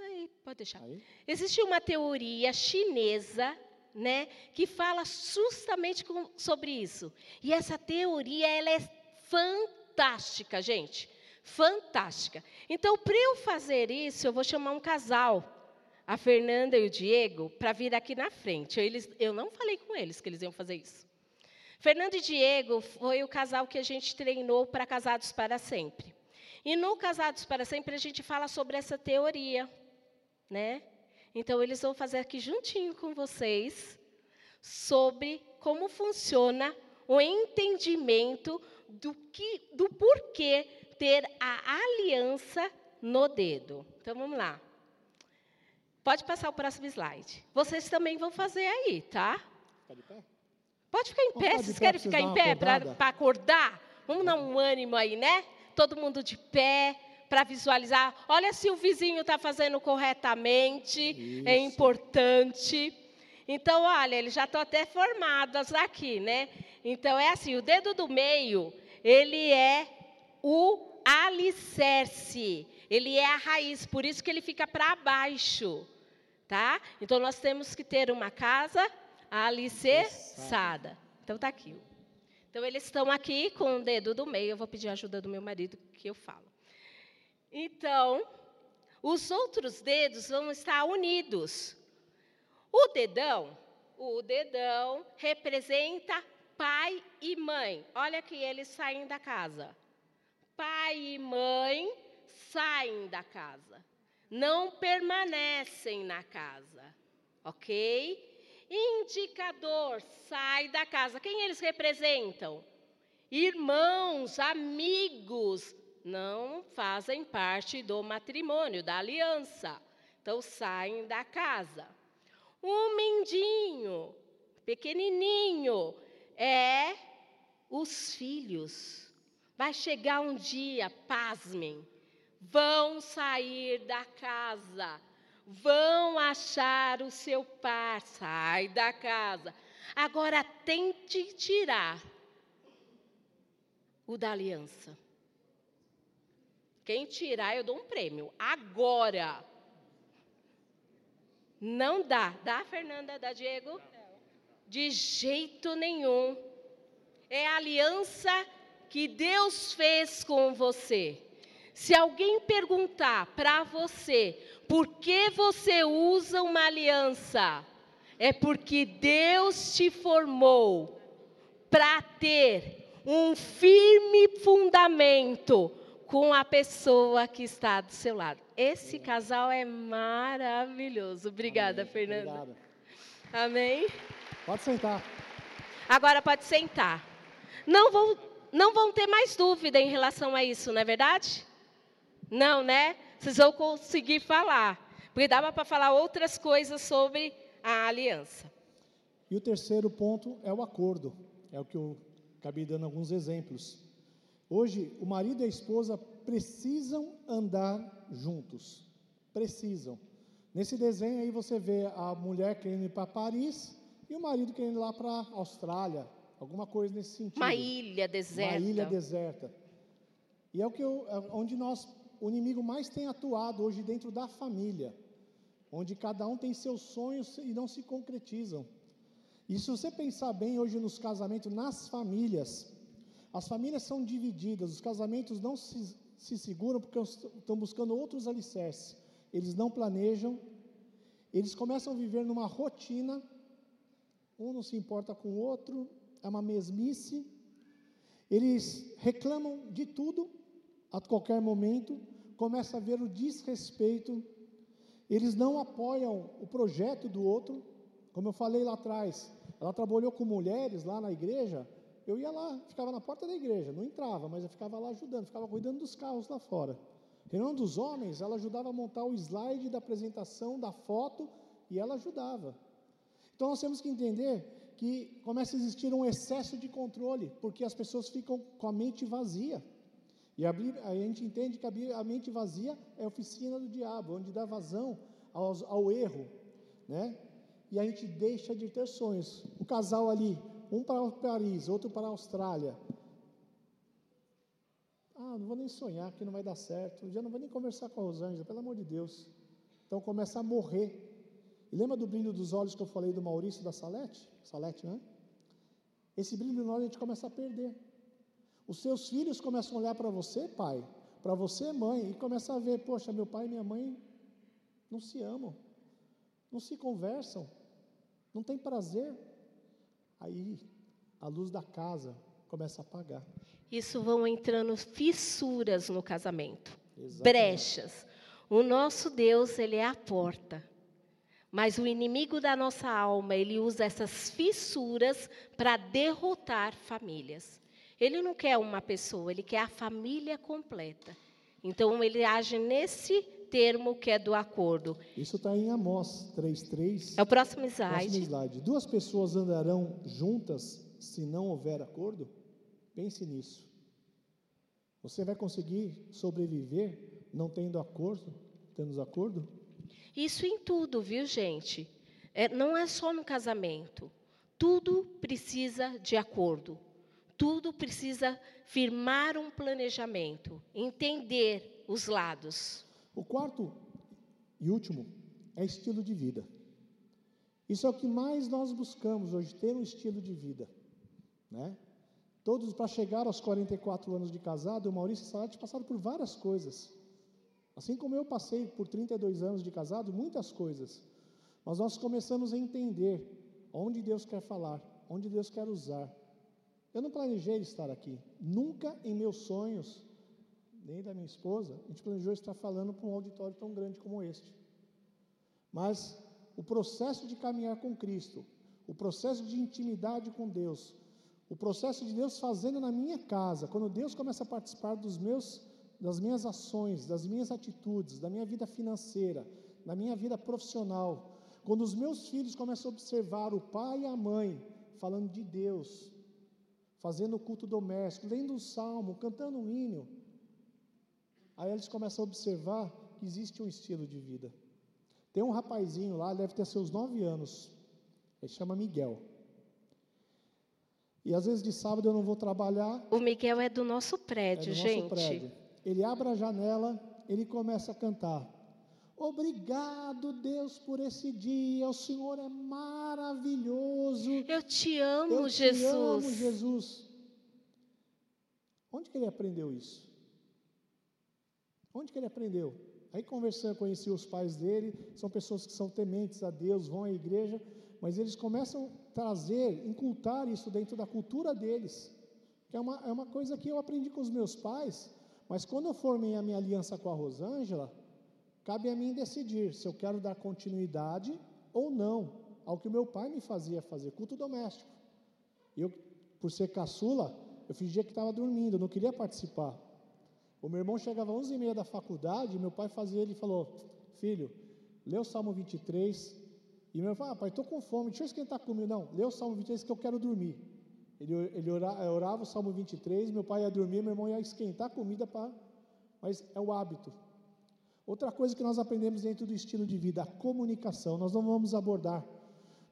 Aí, pode deixar. Aí? Existe uma teoria chinesa né, que fala justamente com, sobre isso. E essa teoria ela é fantástica, gente. Fantástica. Então, para eu fazer isso, eu vou chamar um casal, a Fernanda e o Diego, para vir aqui na frente. Eles, eu não falei com eles que eles iam fazer isso. Fernando e Diego foi o casal que a gente treinou para Casados para Sempre. E no Casados para Sempre a gente fala sobre essa teoria, né? Então, eles vão fazer aqui juntinho com vocês sobre como funciona o entendimento do, que, do porquê ter a aliança no dedo. Então, vamos lá. Pode passar o próximo slide. Vocês também vão fazer aí, tá? Ficar de pé? Pode ficar em pé. Vocês querem ficar em pé para acordar? Vamos dar um ânimo aí, né? Todo mundo de pé para visualizar. Olha se o vizinho está fazendo corretamente, é Isso. é importante. Então, olha, eles já estão até formados aqui, né? Então, é assim: o dedo do meio, ele é o alicerce, ele é a raiz, por isso que ele fica para baixo, tá? Então, nós temos que ter uma casa alicerçada. Então, está aqui. Então, eles estão aqui com o dedo do meio. Eu vou pedir a ajuda do meu marido, que eu falo. Então, os outros dedos vão estar unidos. O dedão, o dedão representa pai e mãe. Olha que eles saem da casa. Pai e mãe saem da casa. Não permanecem na casa. ok? Indicador, sai da casa. Quem eles representam? Irmãos, amigos, não fazem parte do matrimônio, da aliança. Então saem da casa. Um mendinho, pequenininho, é os filhos. Vai chegar um dia, pasmem, vão sair da casa, vão achar o seu par, sai da casa. Agora tente tirar o da aliança. Quem tirar, eu dou um prêmio. Agora. Não dá. Dá, Fernanda? Dá, Diego? De jeito nenhum. É a aliança que Deus fez com você. Se alguém perguntar para você por que você usa uma aliança, é porque Deus te formou para ter um firme fundamento com a pessoa que está do seu lado. Esse casal é maravilhoso. Obrigada, Amém. Fernanda. Obrigado. Amém. Pode sentar. Agora pode sentar. Não vão, não vão ter mais dúvida em relação a isso, não é verdade? Não, né? Vocês vão conseguir falar. Porque dava para falar outras coisas sobre a aliança. E o terceiro ponto é o acordo. É o que eu acabei dando alguns exemplos. Hoje, o marido e a esposa precisam andar juntos. Precisam. Nesse desenho aí você vê a mulher querendo ir para Paris e o marido querendo ir lá para a Austrália, alguma coisa nesse sentido. Uma ilha deserta. Uma ilha deserta. E é o que eu, é onde nós, o inimigo mais tem atuado hoje dentro da família, onde cada um tem seus sonhos e não se concretizam. E se você pensar bem hoje nos casamentos, nas famílias, as famílias são divididas, os casamentos não se, se seguram porque estão buscando outros alicerces. Eles não planejam, eles começam a viver numa rotina, um não se importa com o outro, é uma mesmice. Eles reclamam de tudo a qualquer momento, começa a ver o desrespeito, eles não apoiam o projeto do outro, como eu falei lá atrás, ela trabalhou com mulheres lá na igreja. Eu ia lá, ficava na porta da igreja, não entrava, mas eu ficava lá ajudando, ficava cuidando dos carros lá fora. Reunião dos homens, ela ajudava a montar o slide da apresentação da foto e ela ajudava. Então nós temos que entender que começa a existir um excesso de controle, porque as pessoas ficam com a mente vazia. E a, a gente entende que a, a, mente vazia é a oficina do diabo, onde dá vazão aos, ao erro, né? e a gente deixa de ter sonhos. O casal ali, um para Paris, outro para a Austrália. Ah, não vou nem sonhar que não vai dar certo. Já não vou nem conversar com a Rosângela, pelo amor de Deus. Então começa a morrer. E lembra do brilho dos olhos que eu falei do Maurício da Salete? Salete, né? Esse brilho no olho a gente começa a perder. Os seus filhos começam a olhar para você, pai, para você, mãe, e começam a ver, poxa, meu pai e minha mãe não se amam, não se conversam, não tem prazer. Aí a luz da casa começa a apagar. Isso vão entrando fissuras no casamento, Exatamente. brechas. O nosso Deus, ele é a porta. Mas o inimigo da nossa alma, ele usa essas fissuras para derrotar famílias. Ele não quer uma pessoa, ele quer a família completa. Então ele age nesse termo que é do acordo. Isso está em Amós 3,3. É o próximo slide. próximo slide. Duas pessoas andarão juntas se não houver acordo? Pense nisso. Você vai conseguir sobreviver não tendo acordo? Tendo acordo? Isso em tudo, viu, gente? É, não é só no casamento. Tudo precisa de acordo. Tudo precisa firmar um planejamento, entender os lados. O quarto e último é estilo de vida. Isso é o que mais nós buscamos hoje, ter um estilo de vida. Né? Todos, para chegar aos 44 anos de casado, o Maurício e Salete passaram por várias coisas. Assim como eu passei por 32 anos de casado, muitas coisas. Mas nós começamos a entender onde Deus quer falar, onde Deus quer usar. Eu não planejei estar aqui. Nunca em meus sonhos nem da minha esposa, a gente planejou estar falando para um auditório tão grande como este. Mas o processo de caminhar com Cristo, o processo de intimidade com Deus, o processo de Deus fazendo na minha casa, quando Deus começa a participar dos meus, das minhas ações, das minhas atitudes, da minha vida financeira, da minha vida profissional, quando os meus filhos começam a observar o pai e a mãe falando de Deus, fazendo o culto doméstico, lendo um salmo, cantando um hino, aí eles começam a observar que existe um estilo de vida. Tem um rapazinho lá, deve ter seus nove anos, ele chama Miguel. E às vezes de sábado eu não vou trabalhar. O Miguel é do nosso prédio, é do gente. Nosso prédio. Ele abre a janela, ele começa a cantar. Obrigado, Deus, por esse dia. O Senhor é maravilhoso. Eu te amo, Eu Jesus. Te amo, Jesus. Onde que ele aprendeu isso? Onde que ele aprendeu? Aí conversando, conheci os pais dele, são pessoas que são tementes a Deus, vão à igreja, mas eles começam a trazer, incultar isso dentro da cultura deles. Que é uma, é uma coisa que eu aprendi com os meus pais, mas quando eu formei a minha aliança com a Rosângela, Cabe a mim decidir se eu quero dar continuidade ou não ao que o meu pai me fazia fazer, culto doméstico. Eu, por ser caçula, eu fingia que estava dormindo, não queria participar. O meu irmão chegava às 11h30 da faculdade, meu pai fazia, ele falou, filho, lê o Salmo 23, e meu pai falou, ah, pai, estou com fome, deixa eu esquentar comigo. Não, lê o Salmo 23 que eu quero dormir. Ele, ele orava, orava o Salmo 23, meu pai ia dormir, meu irmão ia esquentar comida para... Mas é o hábito. Outra coisa que nós aprendemos dentro do estilo de vida, a comunicação. Nós não vamos abordar,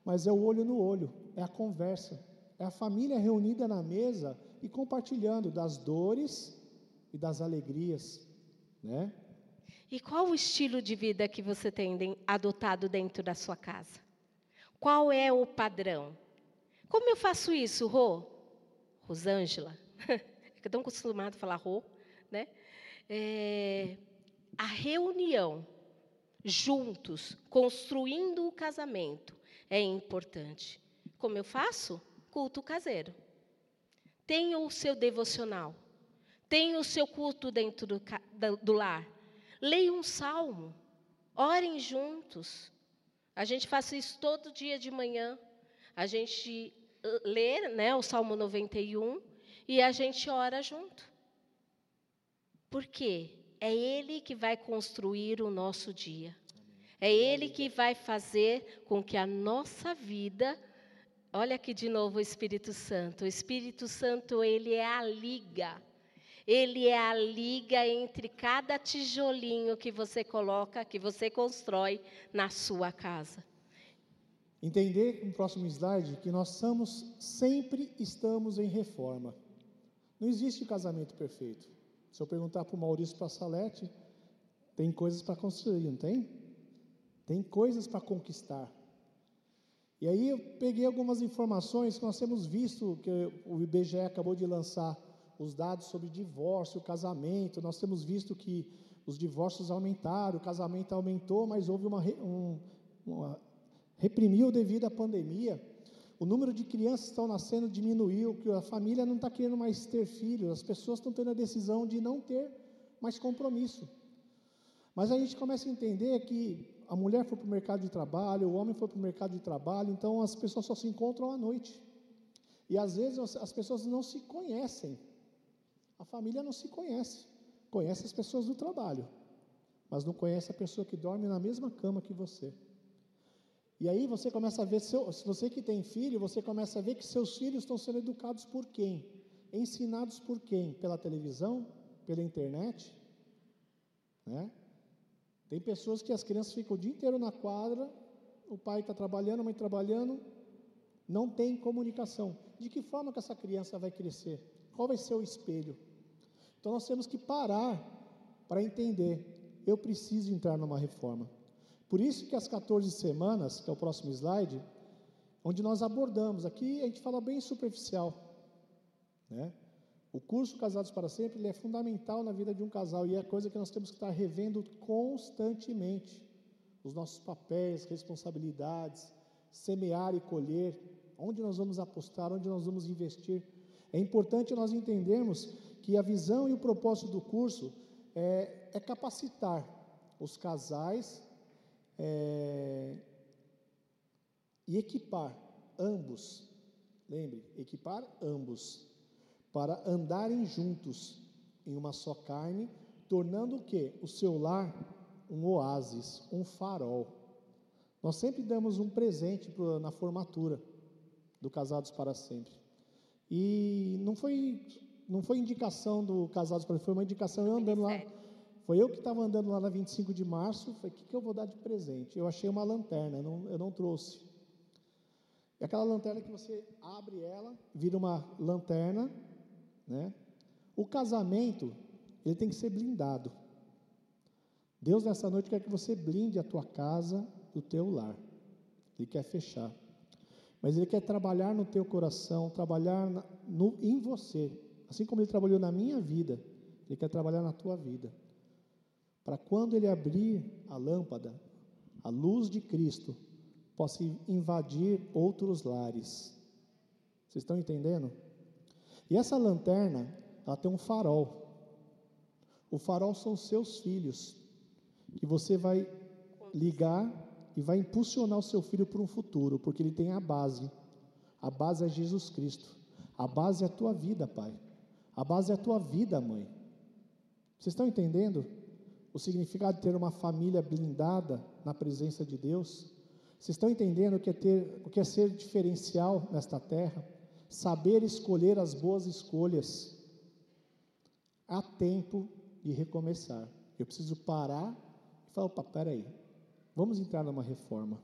mas é o olho no olho, é a conversa, é a família reunida na mesa e compartilhando das dores e das alegrias, né? E qual o estilo de vida que você tem adotado dentro da sua casa? Qual é o padrão? Como eu faço isso, Rô? Rosângela? é tão acostumado a falar Rô, né? É, a reunião juntos, construindo o casamento, é importante. Como eu faço? Culto caseiro. Tenha o seu devocional. Tenha o seu culto dentro do, do lar. Leia um salmo. Orem juntos. A gente faz isso todo dia de manhã. A gente lê né, o Salmo 91 e a gente ora junto. Por quê? É Ele que vai construir o nosso dia. É Ele que vai fazer com que a nossa vida. Olha aqui de novo o Espírito Santo. O Espírito Santo, ele é a liga. Ele é a liga entre cada tijolinho que você coloca, que você constrói na sua casa. Entender no próximo slide que nós somos, sempre estamos em reforma. Não existe casamento perfeito. Se eu perguntar para o Maurício Passalete, tem coisas para construir, não tem? Tem coisas para conquistar. E aí eu peguei algumas informações que nós temos visto, que o IBGE acabou de lançar os dados sobre divórcio, casamento. Nós temos visto que os divórcios aumentaram, o casamento aumentou, mas houve uma, um, uma reprimiu devido à pandemia. O número de crianças que estão nascendo diminuiu, que a família não está querendo mais ter filhos, as pessoas estão tendo a decisão de não ter mais compromisso. Mas a gente começa a entender que a mulher foi para o mercado de trabalho, o homem foi para o mercado de trabalho, então as pessoas só se encontram à noite. E às vezes as pessoas não se conhecem. A família não se conhece. Conhece as pessoas do trabalho, mas não conhece a pessoa que dorme na mesma cama que você. E aí você começa a ver, seu, se você que tem filho, você começa a ver que seus filhos estão sendo educados por quem? Ensinados por quem? Pela televisão? Pela internet? Né? Tem pessoas que as crianças ficam o dia inteiro na quadra, o pai está trabalhando, a mãe trabalhando, não tem comunicação. De que forma que essa criança vai crescer? Qual vai ser o espelho? Então nós temos que parar para entender, eu preciso entrar numa reforma. Por isso que as 14 semanas, que é o próximo slide, onde nós abordamos, aqui a gente fala bem superficial, né? O curso Casados para Sempre ele é fundamental na vida de um casal e é coisa que nós temos que estar revendo constantemente. Os nossos papéis, responsabilidades, semear e colher, onde nós vamos apostar, onde nós vamos investir. É importante nós entendermos que a visão e o propósito do curso é, é capacitar os casais é, e equipar ambos, lembre, equipar ambos, para andarem juntos em uma só carne, tornando o que? O seu lar um oásis, um farol. Nós sempre damos um presente na formatura do Casados para Sempre. E não foi, não foi indicação do Casados para foi uma indicação eu andando lá. Foi eu que estava andando lá na 25 de março, falei, o que, que eu vou dar de presente? Eu achei uma lanterna, eu não, eu não trouxe. É aquela lanterna que você abre ela, vira uma lanterna, né? O casamento, ele tem que ser blindado. Deus nessa noite quer que você blinde a tua casa, o teu lar. Ele quer fechar. Mas ele quer trabalhar no teu coração, trabalhar na, no, em você. Assim como ele trabalhou na minha vida, ele quer trabalhar na tua vida. Para quando ele abrir a lâmpada, a luz de Cristo possa invadir outros lares. Vocês estão entendendo? E essa lanterna, ela tem um farol. O farol são seus filhos, que você vai ligar e vai impulsionar o seu filho para um futuro, porque ele tem a base. A base é Jesus Cristo. A base é a tua vida, pai. A base é a tua vida, mãe. Vocês estão entendendo o significado de ter uma família blindada na presença de Deus? Vocês estão entendendo o que é, ter, o que é ser diferencial nesta terra? Saber escolher as boas escolhas. Há tempo de recomeçar. Eu preciso parar e falar: opa, peraí, vamos entrar numa reforma.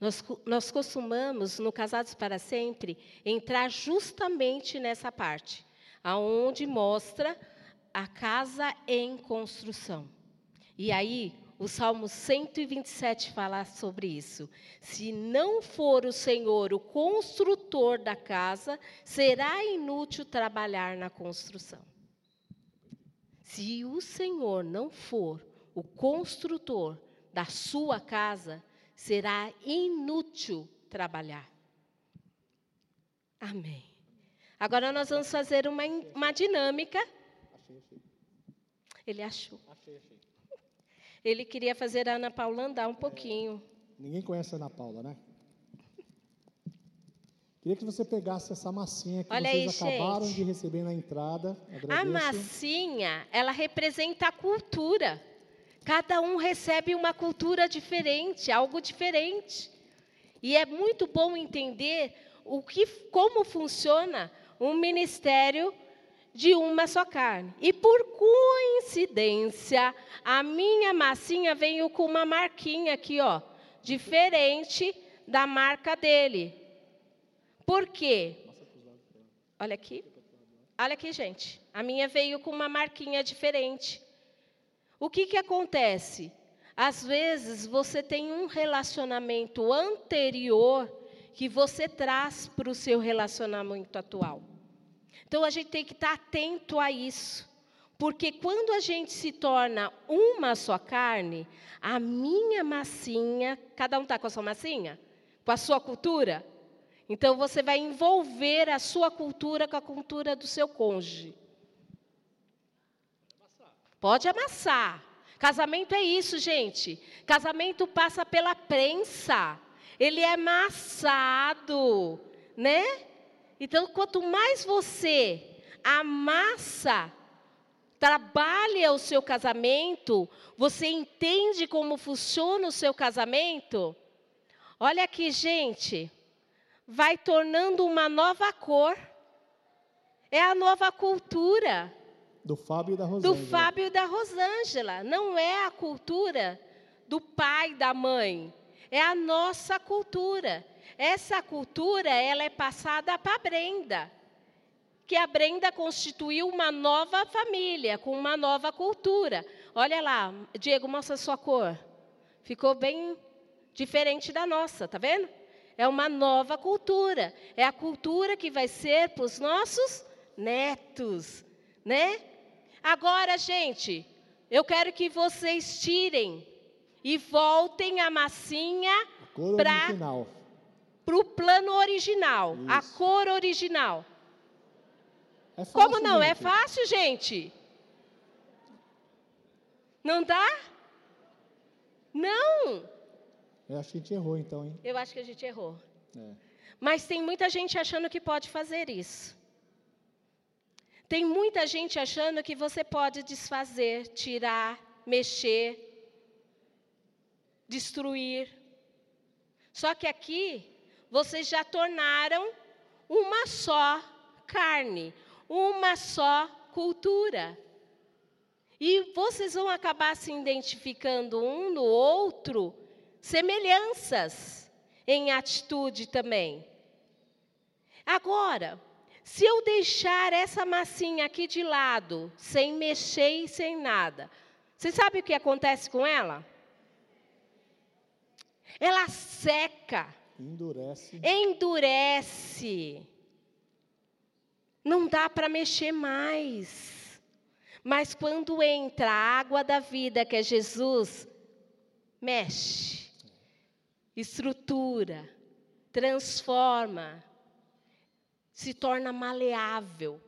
Nós, nós costumamos, no Casados para Sempre, entrar justamente nessa parte, aonde mostra a casa em construção. E aí, o Salmo 127 fala sobre isso. Se não for o Senhor o construtor da casa, será inútil trabalhar na construção. Se o Senhor não for o construtor da sua casa, será inútil trabalhar. Amém. Agora nós vamos fazer uma, uma dinâmica. Ele achou. Ele queria fazer a Ana Paula andar um pouquinho. Ninguém conhece a Ana Paula, né? Queria que você pegasse essa massinha que Olha vocês aí, acabaram gente. de receber na entrada. A Agradeço. massinha, ela representa a cultura. Cada um recebe uma cultura diferente, algo diferente. E é muito bom entender o que, como funciona um ministério de uma só carne. E por coincidência, a minha massinha veio com uma marquinha aqui, ó, diferente da marca dele. Por quê? Olha aqui. Olha aqui, gente. A minha veio com uma marquinha diferente. O que, que acontece? Às vezes você tem um relacionamento anterior que você traz para o seu relacionamento atual. Então a gente tem que estar atento a isso. Porque quando a gente se torna uma só carne, a minha massinha, cada um está com a sua massinha? Com a sua cultura? Então você vai envolver a sua cultura com a cultura do seu cônjuge. Pode amassar. Casamento é isso, gente. Casamento passa pela prensa. Ele é amassado, né? Então, quanto mais você amassa, trabalha o seu casamento, você entende como funciona o seu casamento. Olha aqui, gente, vai tornando uma nova cor. É a nova cultura. Do Fábio e da Rosângela. Do Fábio e da Rosângela. Não é a cultura do pai e da mãe. É a nossa cultura. Essa cultura, ela é passada para a Brenda. Que a Brenda constituiu uma nova família, com uma nova cultura. Olha lá, Diego, mostra sua cor. Ficou bem diferente da nossa, tá vendo? É uma nova cultura. É a cultura que vai ser para os nossos netos, né? Agora, gente, eu quero que vocês tirem e voltem a massinha para original. o plano original, a Isso. cor original. É fácil, Como não? É gente. fácil, gente? Não dá? Não! Eu acho que a gente errou então, hein? Eu acho que a gente errou. É. Mas tem muita gente achando que pode fazer isso. Tem muita gente achando que você pode desfazer, tirar, mexer, destruir. Só que aqui vocês já tornaram uma só carne, uma só cultura. E vocês vão acabar se identificando um no outro, semelhanças em atitude também. Agora, se eu deixar essa massinha aqui de lado, sem mexer e sem nada, você sabe o que acontece com ela? Ela seca. Endurece. Endurece. Não dá para mexer mais. Mas quando entra a água da vida, que é Jesus, mexe, estrutura, transforma, se torna maleável.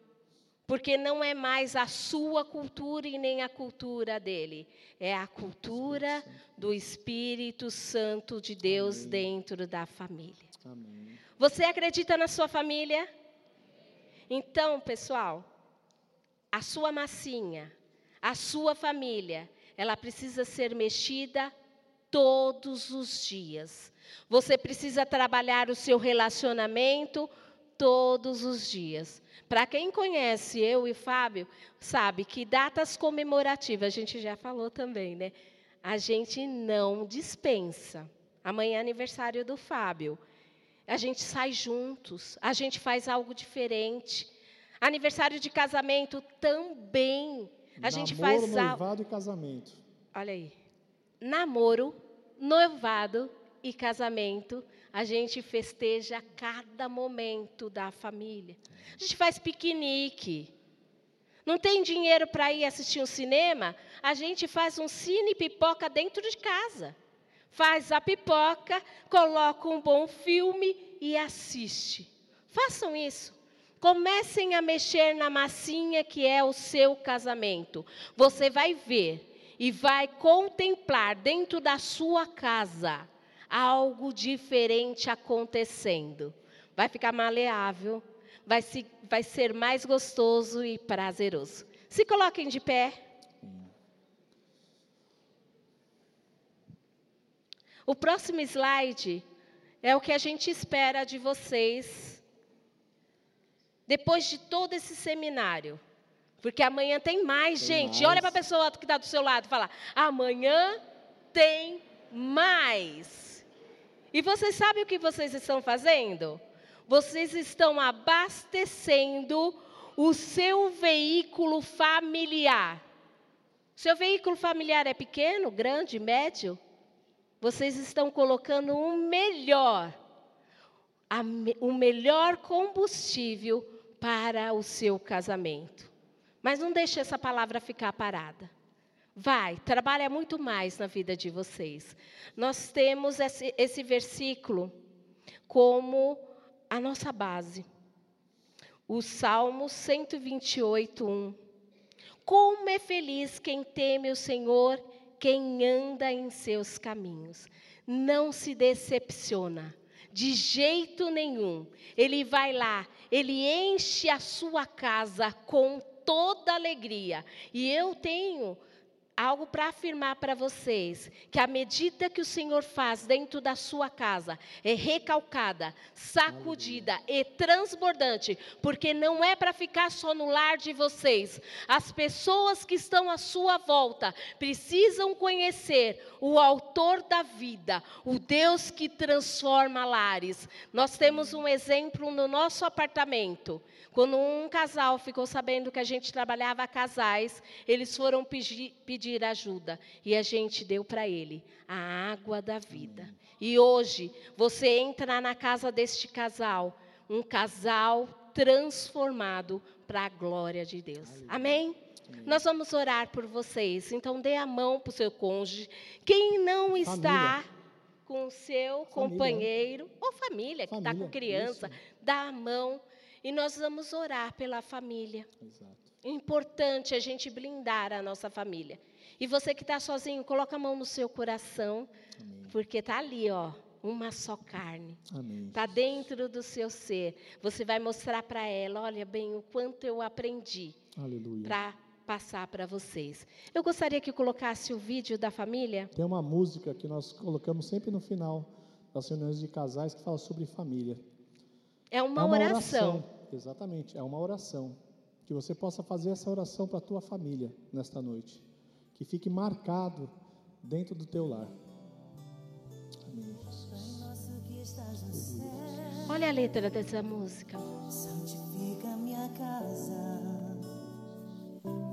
Porque não é mais a sua cultura e nem a cultura dele. É a cultura do Espírito Santo de Deus Amém. dentro da família. Amém. Você acredita na sua família? Então, pessoal, a sua massinha, a sua família, ela precisa ser mexida todos os dias. Você precisa trabalhar o seu relacionamento todos os dias. Para quem conhece eu e Fábio, sabe que datas comemorativas, a gente já falou também, né? A gente não dispensa. Amanhã é aniversário do Fábio. A gente sai juntos, a gente faz algo diferente. Aniversário de casamento também. A gente Namoro, faz algo. noivado e casamento. Olha aí. Namoro, noivado e casamento. A gente festeja cada momento da família. A gente faz piquenique. Não tem dinheiro para ir assistir um cinema? A gente faz um cine pipoca dentro de casa. Faz a pipoca, coloca um bom filme e assiste. Façam isso. Comecem a mexer na massinha que é o seu casamento. Você vai ver e vai contemplar dentro da sua casa algo diferente acontecendo. Vai ficar maleável, vai, se, vai ser mais gostoso e prazeroso. Se coloquem de pé. O próximo slide é o que a gente espera de vocês depois de todo esse seminário. Porque amanhã tem mais, Tem gente. mais. Olha para a pessoa que está do seu lado e fala: amanhã tem mais. E vocês sabem o que vocês estão fazendo? Vocês estão abastecendo o seu veículo familiar. Seu veículo familiar é pequeno, grande, médio? Vocês estão colocando o melhor, o melhor combustível para o seu casamento. Mas não deixe essa palavra ficar parada. Vai, trabalha muito mais na vida de vocês. Nós temos esse, esse versículo como a nossa base. O Salmo 128, 1. Como é feliz quem teme o Senhor, quem anda em seus caminhos. Não se decepciona, de jeito nenhum. Ele vai lá, ele enche a sua casa com toda alegria. E eu tenho algo para afirmar para vocês: que a medida que o Senhor faz dentro da sua casa é recalcada, sacudida e transbordante, porque não é para ficar só no lar de vocês. As pessoas que estão à sua volta precisam conhecer o Autor da vida, o Deus que transforma lares. Nós temos um exemplo no nosso apartamento. Quando um casal ficou sabendo que a gente trabalhava casais, eles foram pedir, pedir ajuda e a gente deu para ele a água da vida. E hoje você entra na casa deste casal, um casal transformado para a glória de Deus. Amém? Nós vamos orar por vocês. Então dê a mão para o seu cônjuge. Quem não está com o seu companheiro ou família que está com Família, criança, isso. dá a mão e nós vamos orar pela família. Exato. É importante a gente blindar a nossa família. E você que está sozinho, coloca a mão no seu coração, Amém. porque está ali, ó. uma só carne. Está dentro do seu ser. Você vai mostrar para ela, olha bem, o quanto eu aprendi para passar para vocês. Eu gostaria que colocasse o vídeo da família. Tem uma música que nós colocamos sempre no final das reuniões de casais que fala sobre família. É uma, é uma oração. Exatamente, é uma oração. Que você possa fazer essa oração para a tua família nesta noite. Que fique marcado dentro do teu lar. Amém, Jesus. Olha a letra dessa música. Santifica minha casa,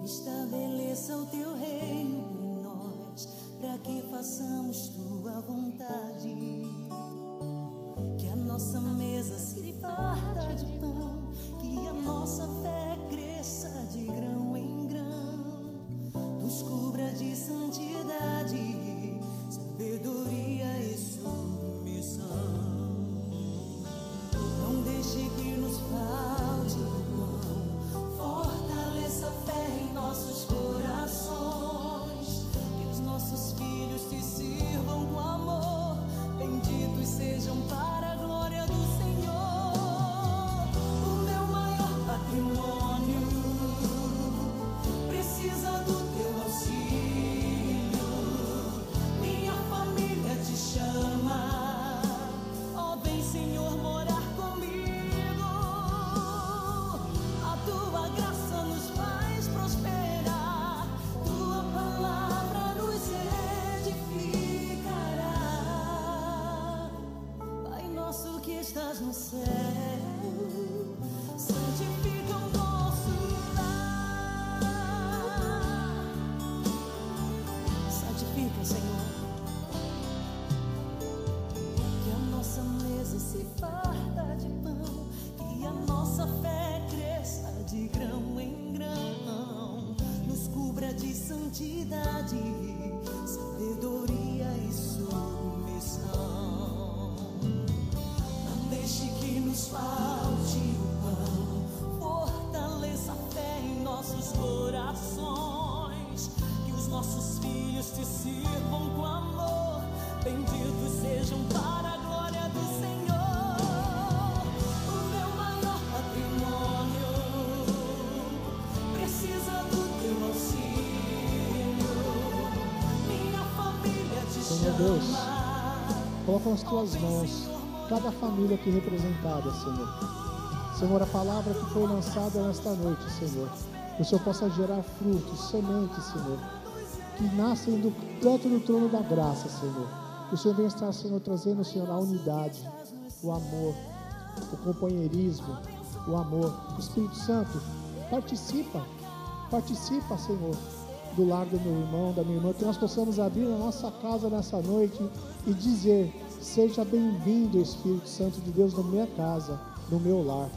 estabeleça o teu reino em nós, para que façamos tua vontade. Que a nossa mesa se farta de pão, que a nossa fé cresça de grão em grão, nos cubra de santidade, sabedoria Coloca nas tuas mãos cada família aqui representada, Senhor. Senhor, a palavra que foi lançada nesta noite, Senhor, que o Senhor possa gerar frutos, sementes, Senhor, que nascem do canto do trono da graça, Senhor. Que o Senhor venha estar, Senhor, trazendo, Senhor, a unidade, o amor, o companheirismo, o amor. Espírito Santo, participa, participa, Senhor, do lar do meu irmão, da minha irmã, que nós possamos abrir a nossa casa nessa noite e dizer: Seja bem-vindo, Espírito Santo de Deus, na minha casa, no meu lar.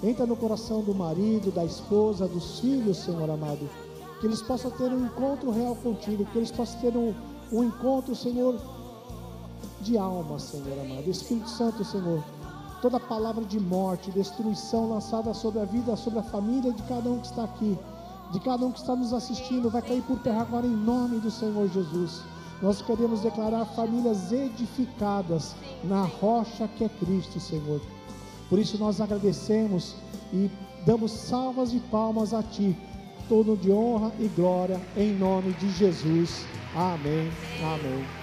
Entra no coração do marido, da esposa, dos filhos, Senhor amado. Que eles possam ter um encontro real contigo, que eles possam ter um, um encontro, Senhor, de alma, Senhor amado. Espírito Santo, Senhor, toda palavra de morte, destruição lançada sobre a vida, sobre a família de cada um que está aqui, de cada um que está nos assistindo, vai cair por terra agora em nome do Senhor Jesus. Nós queremos declarar famílias edificadas na rocha que é Cristo, Senhor. Por isso nós agradecemos e damos salvas e palmas a Ti, todo de honra e glória, em nome de Jesus. Amém. Amém.